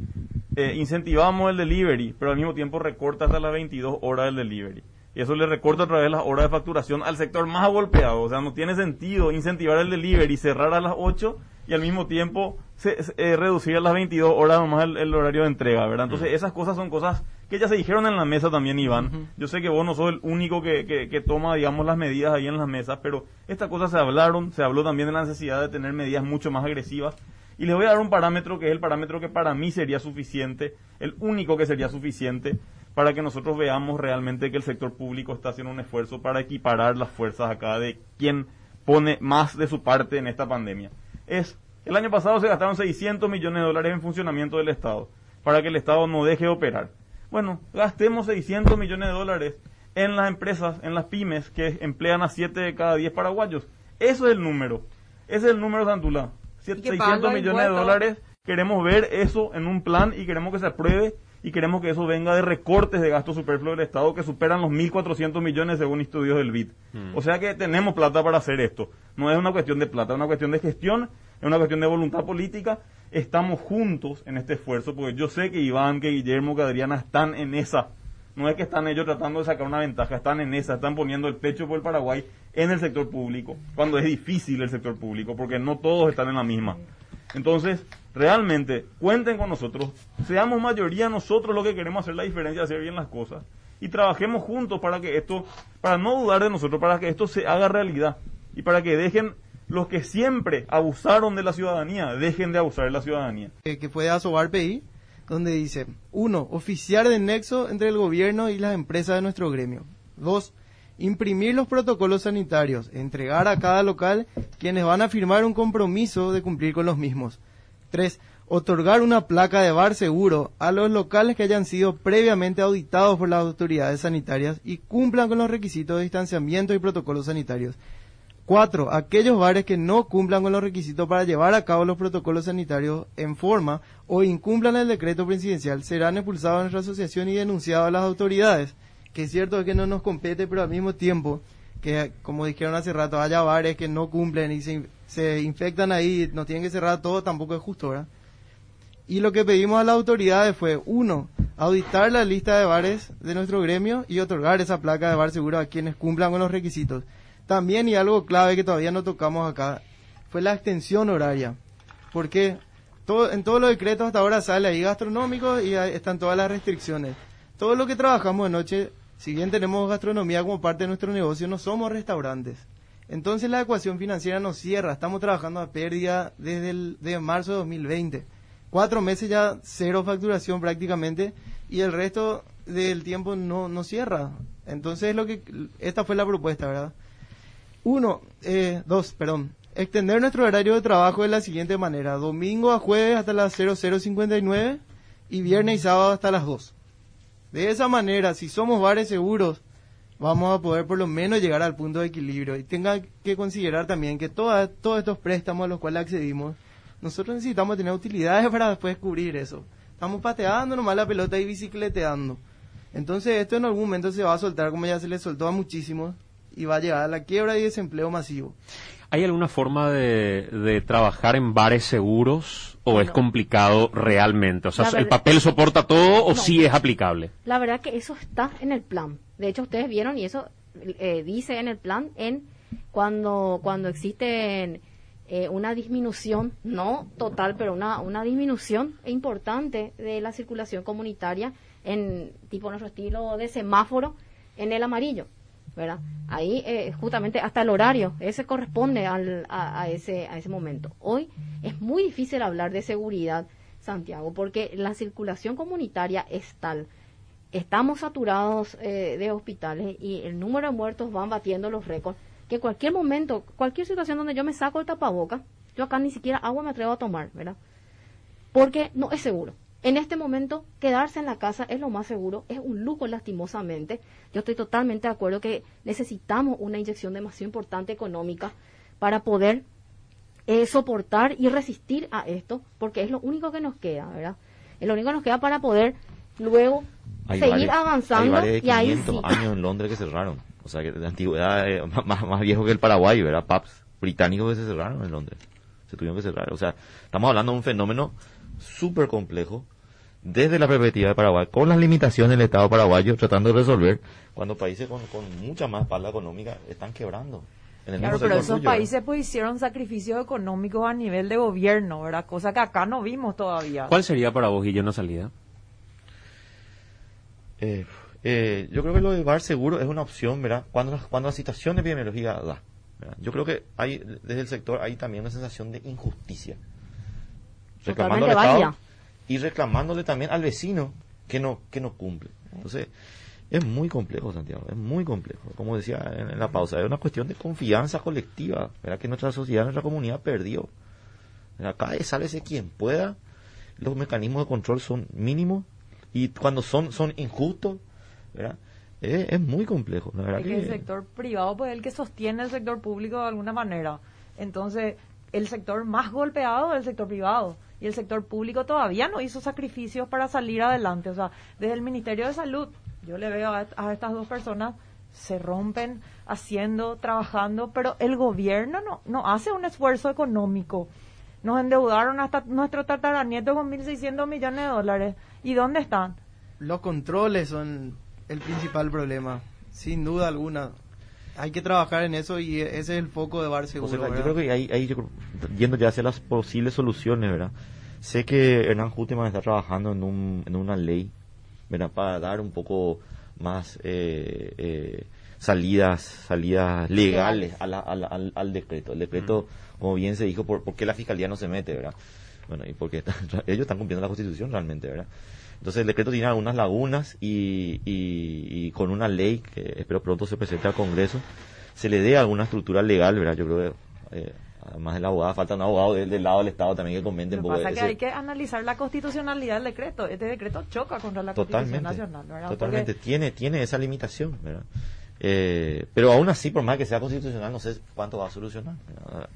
eh, incentivamos el delivery, pero al mismo tiempo recorta hasta las 22 horas del delivery. Y eso le recorta otra vez las horas de facturación al sector más golpeado. O sea, no tiene sentido incentivar el delivery y cerrar a las 8 y al mismo tiempo se, se- eh, reducir a las 22 horas nomás el, el horario de entrega, ¿verdad? Entonces esas cosas son cosas que ya se dijeron en la mesa también, Iván. Yo sé que vos no sos el único que, que, que toma, digamos, las medidas ahí en las mesas, pero estas cosas se hablaron, se habló también de la necesidad de tener medidas mucho más agresivas. Y les voy a dar un parámetro que es el parámetro que para mí sería suficiente, el único que sería suficiente para que nosotros veamos realmente que el sector público está haciendo un esfuerzo para equiparar las fuerzas acá de quien pone más de su parte en esta pandemia. Es, el año pasado se gastaron 600 millones de dólares en funcionamiento del Estado, para que el Estado no deje de operar. Bueno, gastemos 600 millones de dólares en las empresas, en las pymes que emplean a 7 de cada 10 paraguayos. Eso es el número. Ese es el número, Santula. Sie- Y que 600 paga millones de dólares. Queremos ver eso en un plan y queremos que se apruebe y queremos que eso venga de recortes de gasto superfluo del Estado que superan los 1.400 millones según estudios del BID. Mm. O sea que tenemos plata para hacer esto. No es una cuestión de plata, es una cuestión de gestión, es una cuestión de voluntad política. Estamos juntos en este esfuerzo porque yo sé que Iván, que Guillermo, que Adriana están en esa. No es que están ellos tratando de sacar una ventaja, están en esa, están poniendo el pecho por el Paraguay en el sector público, cuando es difícil el sector público, porque no todos están en la misma. Entonces, realmente, cuenten con nosotros, seamos mayoría nosotros los que queremos hacer la diferencia, hacer bien las cosas, y trabajemos juntos para que esto, para no dudar de nosotros, para que esto se haga realidad, y para que dejen los que siempre abusaron de la ciudadanía, dejen de abusar de la ciudadanía. que fue de Asobar PI, donde dice, uno, oficiar de nexo entre el gobierno y las empresas de nuestro gremio. Dos, imprimir los protocolos sanitarios, entregar a cada local quienes van a firmar un compromiso de cumplir con los mismos. Tres, otorgar una placa de bar seguro a los locales que hayan sido previamente auditados por las autoridades sanitarias y cumplan con los requisitos de distanciamiento y protocolos sanitarios. Cuatro, aquellos bares que no cumplan con los requisitos para llevar a cabo los protocolos sanitarios en forma o incumplan el decreto presidencial serán expulsados de nuestra asociación y denunciados a las autoridades. Que es cierto que no nos compete, pero al mismo tiempo que, como dijeron hace rato, haya bares que no cumplen y se, se infectan ahí, nos tienen que cerrar todo, tampoco es justo, ¿verdad? Y lo que pedimos a las autoridades fue, uno, auditar la lista de bares de nuestro gremio y otorgar esa placa de bar seguro a quienes cumplan con los requisitos. También, y algo clave que todavía no tocamos acá, fue la extensión horaria. Porque todo, en todos los decretos hasta ahora sale ahí gastronómico y ahí están todas las restricciones. Todo lo que trabajamos de noche, si bien tenemos gastronomía como parte de nuestro negocio, no somos restaurantes. Entonces la ecuación financiera nos cierra. Estamos trabajando a pérdida desde el, de marzo de 2020. Cuatro meses ya cero facturación prácticamente y el resto del tiempo no, no cierra. Entonces lo que esta fue la propuesta, ¿verdad? Uno, eh, dos, perdón. Extender nuestro horario de trabajo de la siguiente manera. Domingo a jueves hasta las 0059 y viernes y sábado hasta las 2. De esa manera, si somos bares seguros, vamos a poder por lo menos llegar al punto de equilibrio. Y tenga que considerar también que todos estos préstamos a los cuales accedimos, nosotros necesitamos tener utilidades para después cubrir eso. Estamos pateando nomás la pelota y bicicleteando. Entonces esto en algún momento se va a soltar como ya se le soltó a muchísimos y va a llegar a la quiebra y desempleo masivo. ¿Hay alguna forma de, de trabajar en bares seguros o es complicado realmente? O sea, ¿el papel soporta todo o No. sí es aplicable? La verdad que eso está en el plan. De hecho, ustedes vieron y eso eh, dice en el plan en cuando cuando existe eh, una disminución, no total, pero una, una disminución importante de la circulación comunitaria en tipo nuestro estilo de semáforo en el amarillo. ¿Verdad? Ahí eh, justamente hasta el horario, ese corresponde al, a, a ese, a ese momento. Hoy es muy difícil hablar de seguridad, Santiago, porque la circulación comunitaria es tal. Estamos saturados eh, de hospitales y el número de muertos van batiendo los récords, que cualquier momento, cualquier situación donde yo me saco el tapaboca, yo acá ni siquiera agua me atrevo a tomar, ¿verdad? Porque no es seguro. En este momento, quedarse en la casa es lo más seguro, es un lujo lastimosamente. Yo estoy totalmente de acuerdo que necesitamos una inyección demasiado importante económica para poder eh, soportar y resistir a esto, porque es lo único que nos queda, ¿verdad? Es lo único que nos queda para poder luego Hay seguir Hay avanzando bares de y ahí 500 sí. años en Londres que cerraron. O sea, que de antigüedad, eh, más, más viejo que el Paraguay, ¿verdad? Pubs británicos que se cerraron en Londres. Se tuvieron que cerrar. O sea, estamos hablando de un fenómeno súper complejo desde la perspectiva de Paraguay, con las limitaciones del Estado paraguayo, tratando de resolver cuando países con, con mucha más espalda económica están quebrando. En el Claro, pero esos tuyo, países pues hicieron sacrificios económicos a nivel de gobierno, ¿verdad? Cosa que acá no vimos todavía. ¿Cuál sería para vos, Guillermo, una salida? Eh, eh, yo creo que lo del bar seguro es una opción, ¿verdad? Cuando, la- cuando la situación epidemiológica da. ¿verdad? Yo creo que hay, desde el sector hay también una sensación de injusticia. Reclamando al Estado válida. y reclamándole también al vecino que no, que no cumple. Entonces, es muy complejo, Santiago, es muy complejo. Como decía en, en la pausa, es una cuestión de confianza colectiva, ¿verdad? Que nuestra sociedad, nuestra comunidad perdió. vez sálvese quien pueda, los mecanismos de control son mínimos y cuando son, son injustos, ¿verdad? Es, es muy complejo, la verdad Es que el sector privado pues es el que sostiene el sector público de alguna manera. Entonces, el sector más golpeado es el sector privado. Y el sector público todavía no hizo sacrificios para salir adelante. O sea, desde el Ministerio de Salud, yo le veo a, estas dos personas, se rompen haciendo, trabajando, pero el gobierno no, no hace un esfuerzo económico. Nos endeudaron hasta nuestro tataranieto con 1.600 millones de dólares. ¿Y dónde están? Los controles son el principal problema, sin duda alguna. Hay que trabajar en eso y ese es el foco de Bar Seguro. Yo creo que ahí, ahí yo creo- yendo ya hacia las posibles soluciones, ¿verdad? Sé que Hernán Juteman está trabajando en, un, en una ley, ¿verdad? Para dar un poco más eh, eh, salidas salidas legales a la- a la- al, al decreto. El decreto, como bien se dijo, por, ¿por qué la fiscalía no se mete, ¿verdad? Bueno, y porque ellos están cumpliendo la constitución realmente, ¿verdad? Entonces el decreto tiene algunas lagunas y, y, y con una ley que espero pronto se presente al Congreso se le dé alguna estructura legal, ¿verdad? Yo creo que eh, además del abogado falta un abogado del, del lado del Estado también que comente un Lo que poco pasa es que hay que analizar la constitucionalidad del decreto. Este decreto choca contra la Constitución Nacional, ¿verdad? totalmente. Porque Tiene, tiene esa limitación, ¿verdad? Eh, pero aún así, por más que sea constitucional, no sé cuánto va a solucionar. ¿verdad?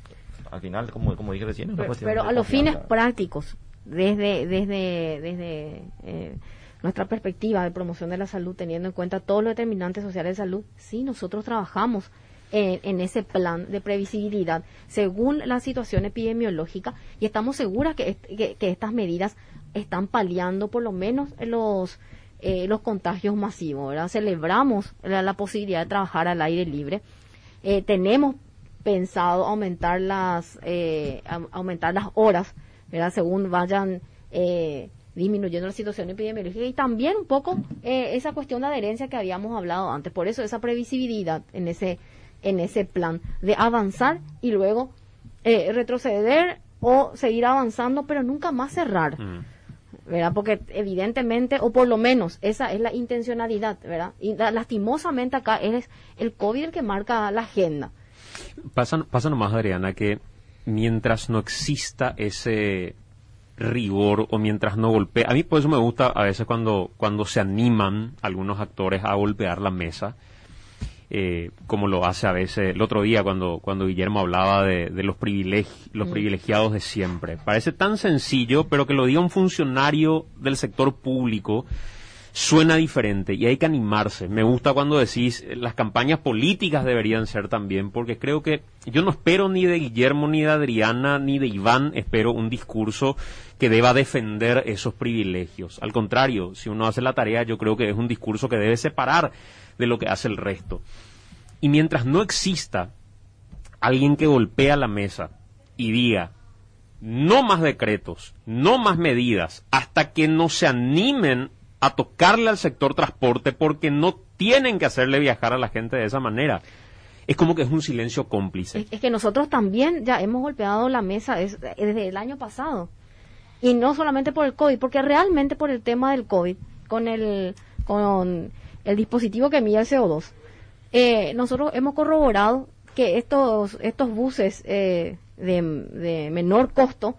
Al final, como, como dije recién, es una Pero, cuestión pero de a los fines prácticos, desde, desde, desde eh, nuestra perspectiva de promoción de la salud, teniendo en cuenta todos los determinantes sociales de salud, sí, nosotros trabajamos en, en ese plan de previsibilidad según la situación epidemiológica y estamos seguras que, que, estas medidas están paliando por lo menos los eh, los contagios masivos. Celebramos la, posibilidad de trabajar al aire libre. Eh, tenemos pensado aumentar las eh, aumentar las horas, ¿verdad? Según vayan eh, disminuyendo la situación epidemiológica y también un poco eh, esa cuestión de adherencia que habíamos hablado antes. Por eso esa previsibilidad en ese en ese plan de avanzar y luego eh, retroceder o seguir avanzando, pero nunca más cerrar. ¿verdad? Porque evidentemente, o por lo menos esa es la intencionalidad, ¿verdad? Y la- lastimosamente acá es el COVID el que marca la agenda. Pasa, pasa nomás, Adriana, que mientras no exista ese rigor o mientras no golpee, a mí por eso me gusta a veces cuando, cuando se animan algunos actores a golpear la mesa, eh, como lo hace a veces el otro día cuando, cuando Guillermo hablaba de, de los, privilegi- los Mm. privilegiados de siempre. Parece tan sencillo, pero que lo diga un funcionario del sector público suena diferente y hay que animarse. Me gusta cuando decís eh, las campañas políticas deberían ser también, porque creo que yo no espero ni de Guillermo, ni de Adriana, ni de Iván, espero un discurso que deba defender esos privilegios. Al contrario, si uno hace la tarea, yo creo que es un discurso que debe separar de lo que hace el resto. Y mientras no exista alguien que golpea la mesa y diga, no más decretos, no más medidas, hasta que no se animen a tocarle al sector transporte porque no tienen que hacerle viajar a la gente de esa manera. Es como que es un silencio cómplice. Es, que nosotros también ya hemos golpeado la mesa es- desde el año pasado. Y no solamente por el COVID, porque realmente por el tema del COVID, con el, con el dispositivo que mide el CO2, eh, nosotros hemos corroborado que estos, estos buses eh, de, de menor costo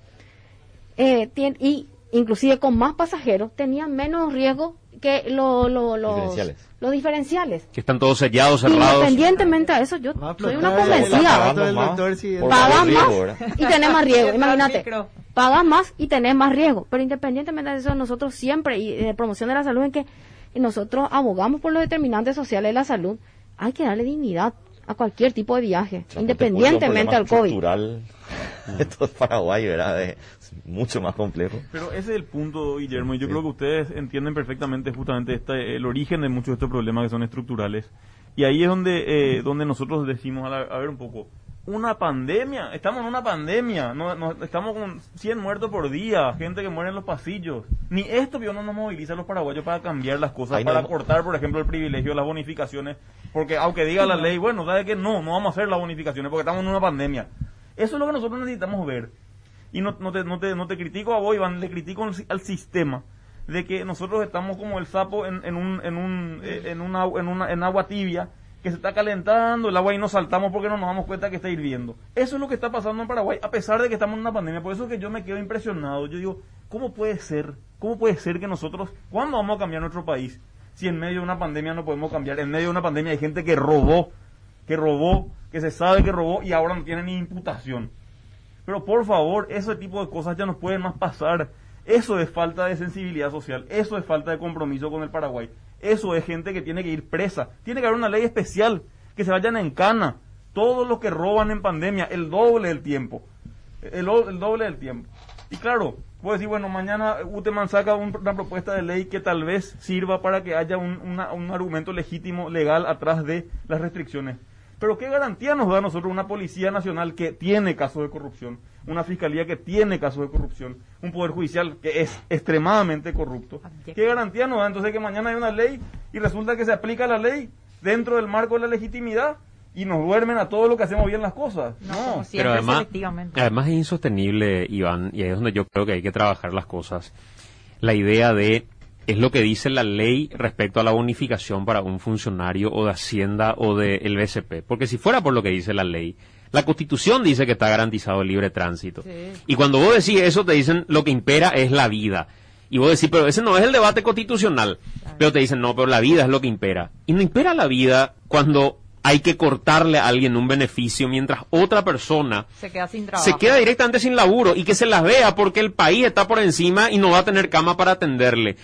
eh, tien- y inclusive con más pasajeros tenían menos riesgo que lo- lo- los, Diferenciales. los diferenciales. Que están todos sellados, cerrados. Independientemente a eso, yo soy una convencida. Pagas más y tenés más riesgo. Imagínate, pagas más y tenés más riesgo. Pero independientemente de eso, nosotros siempre, y de promoción de la salud, en que nosotros abogamos por los determinantes sociales de la salud, hay que darle dignidad a cualquier tipo de viaje, independientemente al COVID. esto es Paraguay, ¿verdad? Es mucho más complejo. Pero ese es el punto, Guillermo, y yo creo que ustedes entienden perfectamente justamente este, el origen de muchos de estos problemas que son estructurales. Y ahí es donde, eh, donde nosotros decimos, a, la- a ver un poco, una pandemia, estamos en una pandemia, no, no- estamos con 100 muertos por día, gente que muere en los pasillos. Ni esto vio no nos moviliza a los paraguayos para cambiar las cosas, para cortar, por ejemplo, el privilegio de las bonificaciones, porque aunque diga la ley, bueno, ¿sabe que No, no vamos a hacer las bonificaciones porque estamos en una pandemia. Eso es lo que nosotros necesitamos ver. Y no, no, te, no, te, no te critico a vos, Iván, le critico al, si- al sistema de que nosotros estamos como el sapo en, en, un, en, un, eh, en, una, en, una, en agua tibia que se está calentando el agua y nos saltamos porque no nos damos cuenta que está hirviendo. Eso es lo que está pasando en Paraguay, a pesar de que estamos en una pandemia. Por eso es que yo me quedo impresionado. Yo digo, ¿cómo puede ser? ¿Cómo puede ser que nosotros, ¿cuándo vamos a cambiar nuestro país? Si en medio de una pandemia no podemos cambiar, en medio de una pandemia hay gente que robó, que robó, que se sabe que robó y ahora no tiene ni imputación. Pero por favor, ese tipo de cosas ya no pueden más pasar. Eso es falta de sensibilidad social, eso es falta de compromiso con el Paraguay, eso es gente que tiene que ir presa. Tiene que haber una ley especial, que se vayan en cana. Todos los que roban en pandemia, el doble del tiempo. El, el doble del tiempo. Y claro, puedo decir, bueno, mañana Uteman saca un- una propuesta de ley que tal vez sirva para que haya un, una- un argumento legítimo, legal, atrás de las restricciones. Pero ¿qué garantía nos da a nosotros una Policía Nacional que tiene casos de corrupción? Una Fiscalía que tiene casos de corrupción? Un Poder Judicial que es extremadamente corrupto. ¿Qué garantía nos da entonces que mañana hay una ley y resulta que se aplica la ley dentro del marco de la legitimidad y nos duermen a todo lo que hacemos bien las cosas? No, Pero además, además es insostenible, Iván, y ahí es donde yo creo que hay que trabajar las cosas. La idea de, es lo que dice la ley respecto a la bonificación para un funcionario o de Hacienda o del BCP. Porque si fuera por lo que dice la ley, la Constitución dice que está garantizado el libre tránsito. Y cuando vos decís eso, te dicen lo que impera es la vida. Y vos decís, pero ese no es el debate constitucional. Pero te dicen, no, pero la vida es lo que impera. Y no impera la vida cuando hay que cortarle a alguien un beneficio mientras otra persona Se queda sin trabajo. se queda directamente sin laburo y que se las vea porque el país está por encima y no va a tener cama para atenderle.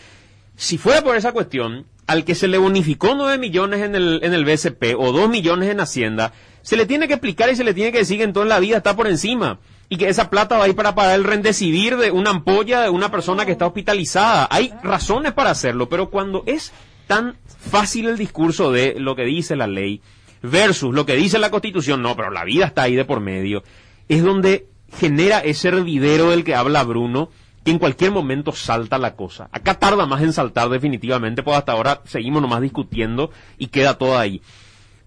Si fuera por esa cuestión, al que se le bonificó 9 millones en el, en el BCP o 2 millones en Hacienda, se le tiene que explicar y se le tiene que decir que en toda la vida está por encima y que esa plata va a ir para pagar el rendecibir de una ampolla de una persona que está hospitalizada. Hay razones para hacerlo, pero cuando es tan fácil el discurso de lo que dice la ley versus lo que dice la Constitución, no, pero la vida está ahí de por medio, es donde genera ese hervidero del que habla Bruno, que en cualquier momento salta la cosa. Acá tarda más en saltar definitivamente, pues hasta ahora seguimos nomás discutiendo y queda todo ahí.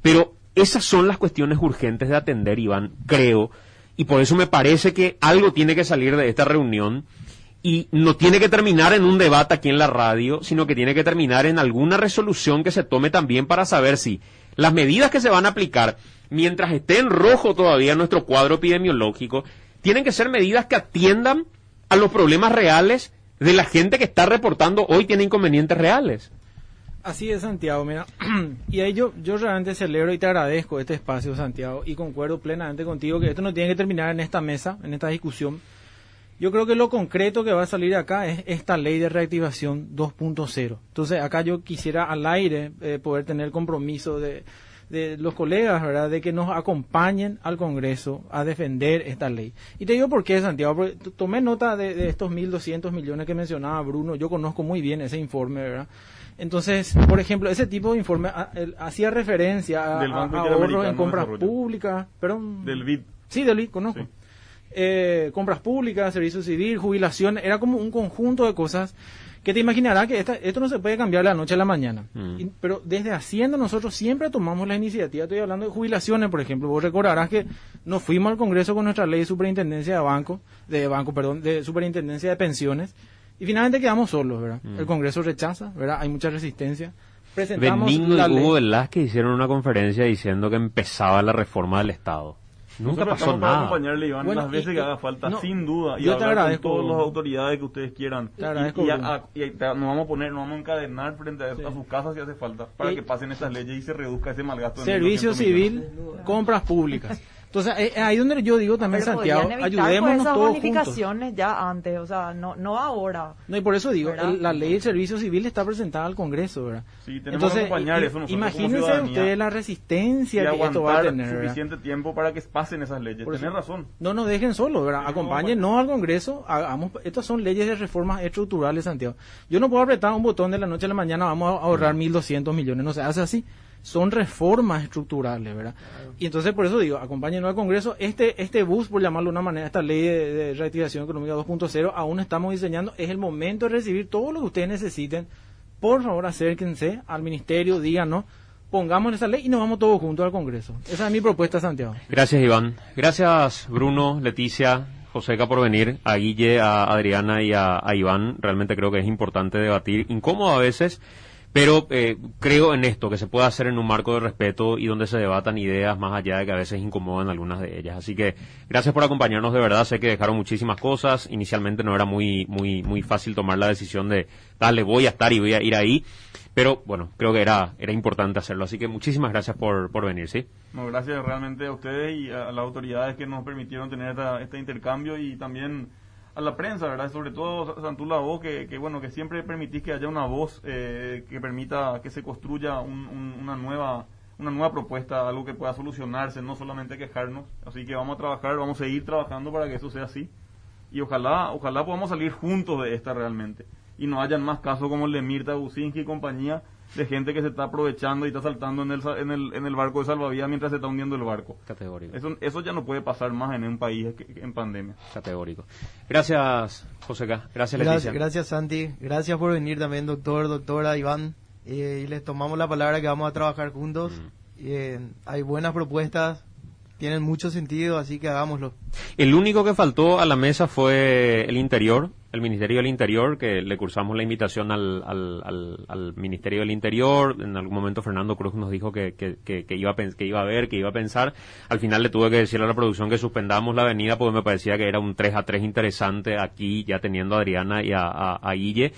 Pero esas son las cuestiones urgentes de atender, Iván, creo, y por eso me parece que algo tiene que salir de esta reunión y no tiene que terminar en un debate aquí en la radio, sino que tiene que terminar en alguna resolución que se tome también para saber si las medidas que se van a aplicar mientras esté en rojo todavía nuestro cuadro epidemiológico, tienen que ser medidas que atiendan a los problemas reales de la gente que está reportando hoy tiene inconvenientes reales. Así es, Santiago, mira. y ahí yo, yo realmente celebro y te agradezco este espacio, Santiago, y concuerdo plenamente contigo que esto no tiene que terminar en esta mesa, en esta discusión. Yo creo que lo concreto que va a salir acá es esta ley de reactivación 2.0. Entonces, acá yo quisiera al aire eh, poder tener compromiso de, de los colegas, ¿verdad? De que nos acompañen al Congreso a defender esta ley. Y te digo por qué, Santiago, porque tomé nota de, de estos 1.200 millones que mencionaba Bruno. Yo conozco muy bien ese informe, ¿verdad? Entonces, por ejemplo, ese tipo de informe ah, hacía referencia a, Del a- Banco a Interamericano ahorros en compras públicas, perdón. Del BID. Sí, del BID, conozco. Eh, compras públicas, servicio civil, jubilación, era como un conjunto de cosas que te imaginarás que esta- esto no se puede cambiar de la noche a la mañana. Mm. Y- pero desde Hacienda nosotros siempre tomamos la iniciativa. Estoy hablando de jubilaciones, por ejemplo. Vos recordarás que nos fuimos al Congreso con nuestra ley de superintendencia de banco, de banco, perdón, de superintendencia de pensiones. Y finalmente quedamos solos, ¿verdad? Mm. El Congreso rechaza, ¿verdad? Hay mucha resistencia. Presentamos Benigno la y. Hugo Velázquez hicieron una conferencia diciendo que empezaba la reforma del Estado. Nunca Nosotros pasó estamos para nada. acompañarle, Iván, Bueno, las veces y- que haga falta, no, sin duda. Y yo te hablar agradezco, con todas las autoridades que ustedes quieran. Te agradezco, y, y a- a- y te- nos vamos a poner, nos vamos a encadenar frente a, a sus casas si hace falta, para Y- que pasen estas leyes y se reduzca ese malgasto. de Servicio 1.200 millones. civil, compras públicas. Entonces, eh, eh, ahí donde yo digo también, Pero Santiago, ayudémonos pues, esas todos juntos. bonificaciones ya antes, o sea, no, no ahora. No, y por eso digo, ¿Verdad? el- la ley del servicio civil está presentada al Congreso, ¿verdad? Sí, tenemos que acompañar i- eso nosotros Imagínense ustedes la resistencia Y que esto va a tener, ¿verdad? suficiente tiempo para que pasen esas leyes. Por Tenés eso- razón. No nos dejen solos, ¿verdad? Sí, Acompáñennos al Congreso, hagamos, estas son leyes de reformas estructurales, Santiago. Yo no puedo apretar un botón de la noche a la mañana, vamos a ahorrar 1.200 millones, no se hace así. Son reformas estructurales, ¿verdad? Y entonces por eso digo, acompáñenos al Congreso. Este, este bus, por llamarlo de una manera, esta ley de, de reactivación económica 2.0, aún estamos diseñando. Es el momento de recibir todo lo que ustedes necesiten. Por favor, acérquense al ministerio, díganos, pongamos esa ley y nos vamos todos juntos al Congreso. Esa es mi propuesta, Santiago. Gracias, Iván. Gracias, Bruno, Leticia, Joseca, por venir. A Guille, a Adriana y a, a Iván. Realmente creo que es importante debatir. Incómodo a veces pero eh, creo en esto, que se puede hacer en un marco de respeto y donde se debatan ideas más allá de que a veces incomodan algunas de ellas. Así que gracias por acompañarnos de verdad. Sé que dejaron muchísimas cosas. Inicialmente no era muy, muy, muy fácil tomar la decisión de, dale, voy a estar y voy a ir ahí. Pero bueno, creo que era, era importante hacerlo. Así que muchísimas gracias por, por venir, ¿sí? No, gracias realmente a ustedes y a las autoridades que nos permitieron tener esta, este intercambio y también a la prensa, ¿verdad? Sobre todo Santula Voz, que, que, bueno, que siempre permitís que haya una voz eh, que permita que se construya una nueva una nueva propuesta, algo que pueda solucionarse, no solamente quejarnos. Así que vamos a trabajar, vamos a seguir trabajando para que eso sea así. Y ojalá, ojalá podamos salir juntos de esta realmente. Y no hayan más casos como el de Mirta Businski y compañía, de gente que se está aprovechando y está saltando en el, en el, en el barco de salvavidas mientras se está hundiendo el barco. Categórico. Eso, eso ya no puede pasar más en un país en pandemia. Categórico. Gracias, José Gracias, Leticia. Gracias, gracias, Santi. Gracias por venir también, doctor, doctora, Iván. Eh, y les tomamos la palabra que vamos a trabajar juntos. Eh, hay buenas propuestas, tienen mucho sentido, así que hagámoslo. El único que faltó a la mesa fue el interior, el Ministerio del Interior, que le cursamos la invitación al, al, al, Ministerio del Interior. En algún momento Fernando Cruz nos dijo que, iba a, que iba a ver, que iba a pensar. Al final le tuve que decir a la producción que suspendamos la avenida porque me parecía que era un 3 a 3 interesante aquí, ya teniendo a Adriana y a, a, a Guille.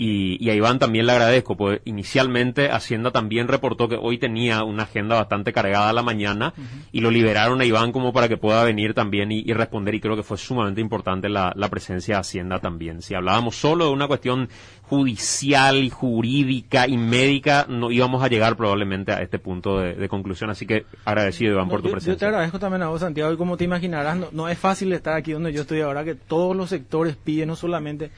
Y, a Iván también le agradezco, pues inicialmente Hacienda también reportó que hoy tenía una agenda bastante cargada a la mañana y lo liberaron a Iván como para que pueda venir también y, responder y creo que fue sumamente importante la, presencia de Hacienda también. Si hablábamos solo de una cuestión judicial y jurídica y médica, no íbamos a llegar probablemente a este punto de, conclusión. Así que agradecido, Iván, por tu presencia. Yo te agradezco también a vos, Santiago, y como te imaginarás, no, no es fácil estar aquí donde yo estoy ahora, que todos los sectores piden, no solamente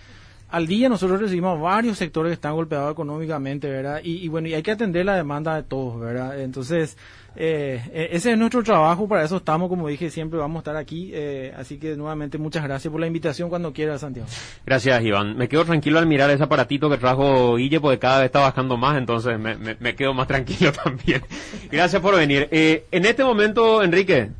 al día nosotros recibimos varios sectores que están golpeados económicamente, ¿verdad? Y, bueno, y hay que atender la demanda de todos, ¿verdad? Entonces, eh, e, ese es nuestro trabajo, para eso estamos, como dije, siempre vamos a estar aquí. Eh, así que nuevamente muchas gracias por la invitación cuando quiera, Santiago. Gracias, Iván. Me quedo tranquilo al mirar ese aparatito que trajo Guille, porque cada vez está bajando más, entonces me, me, quedo más tranquilo también. Gracias por venir. Eh, en este momento, Enrique,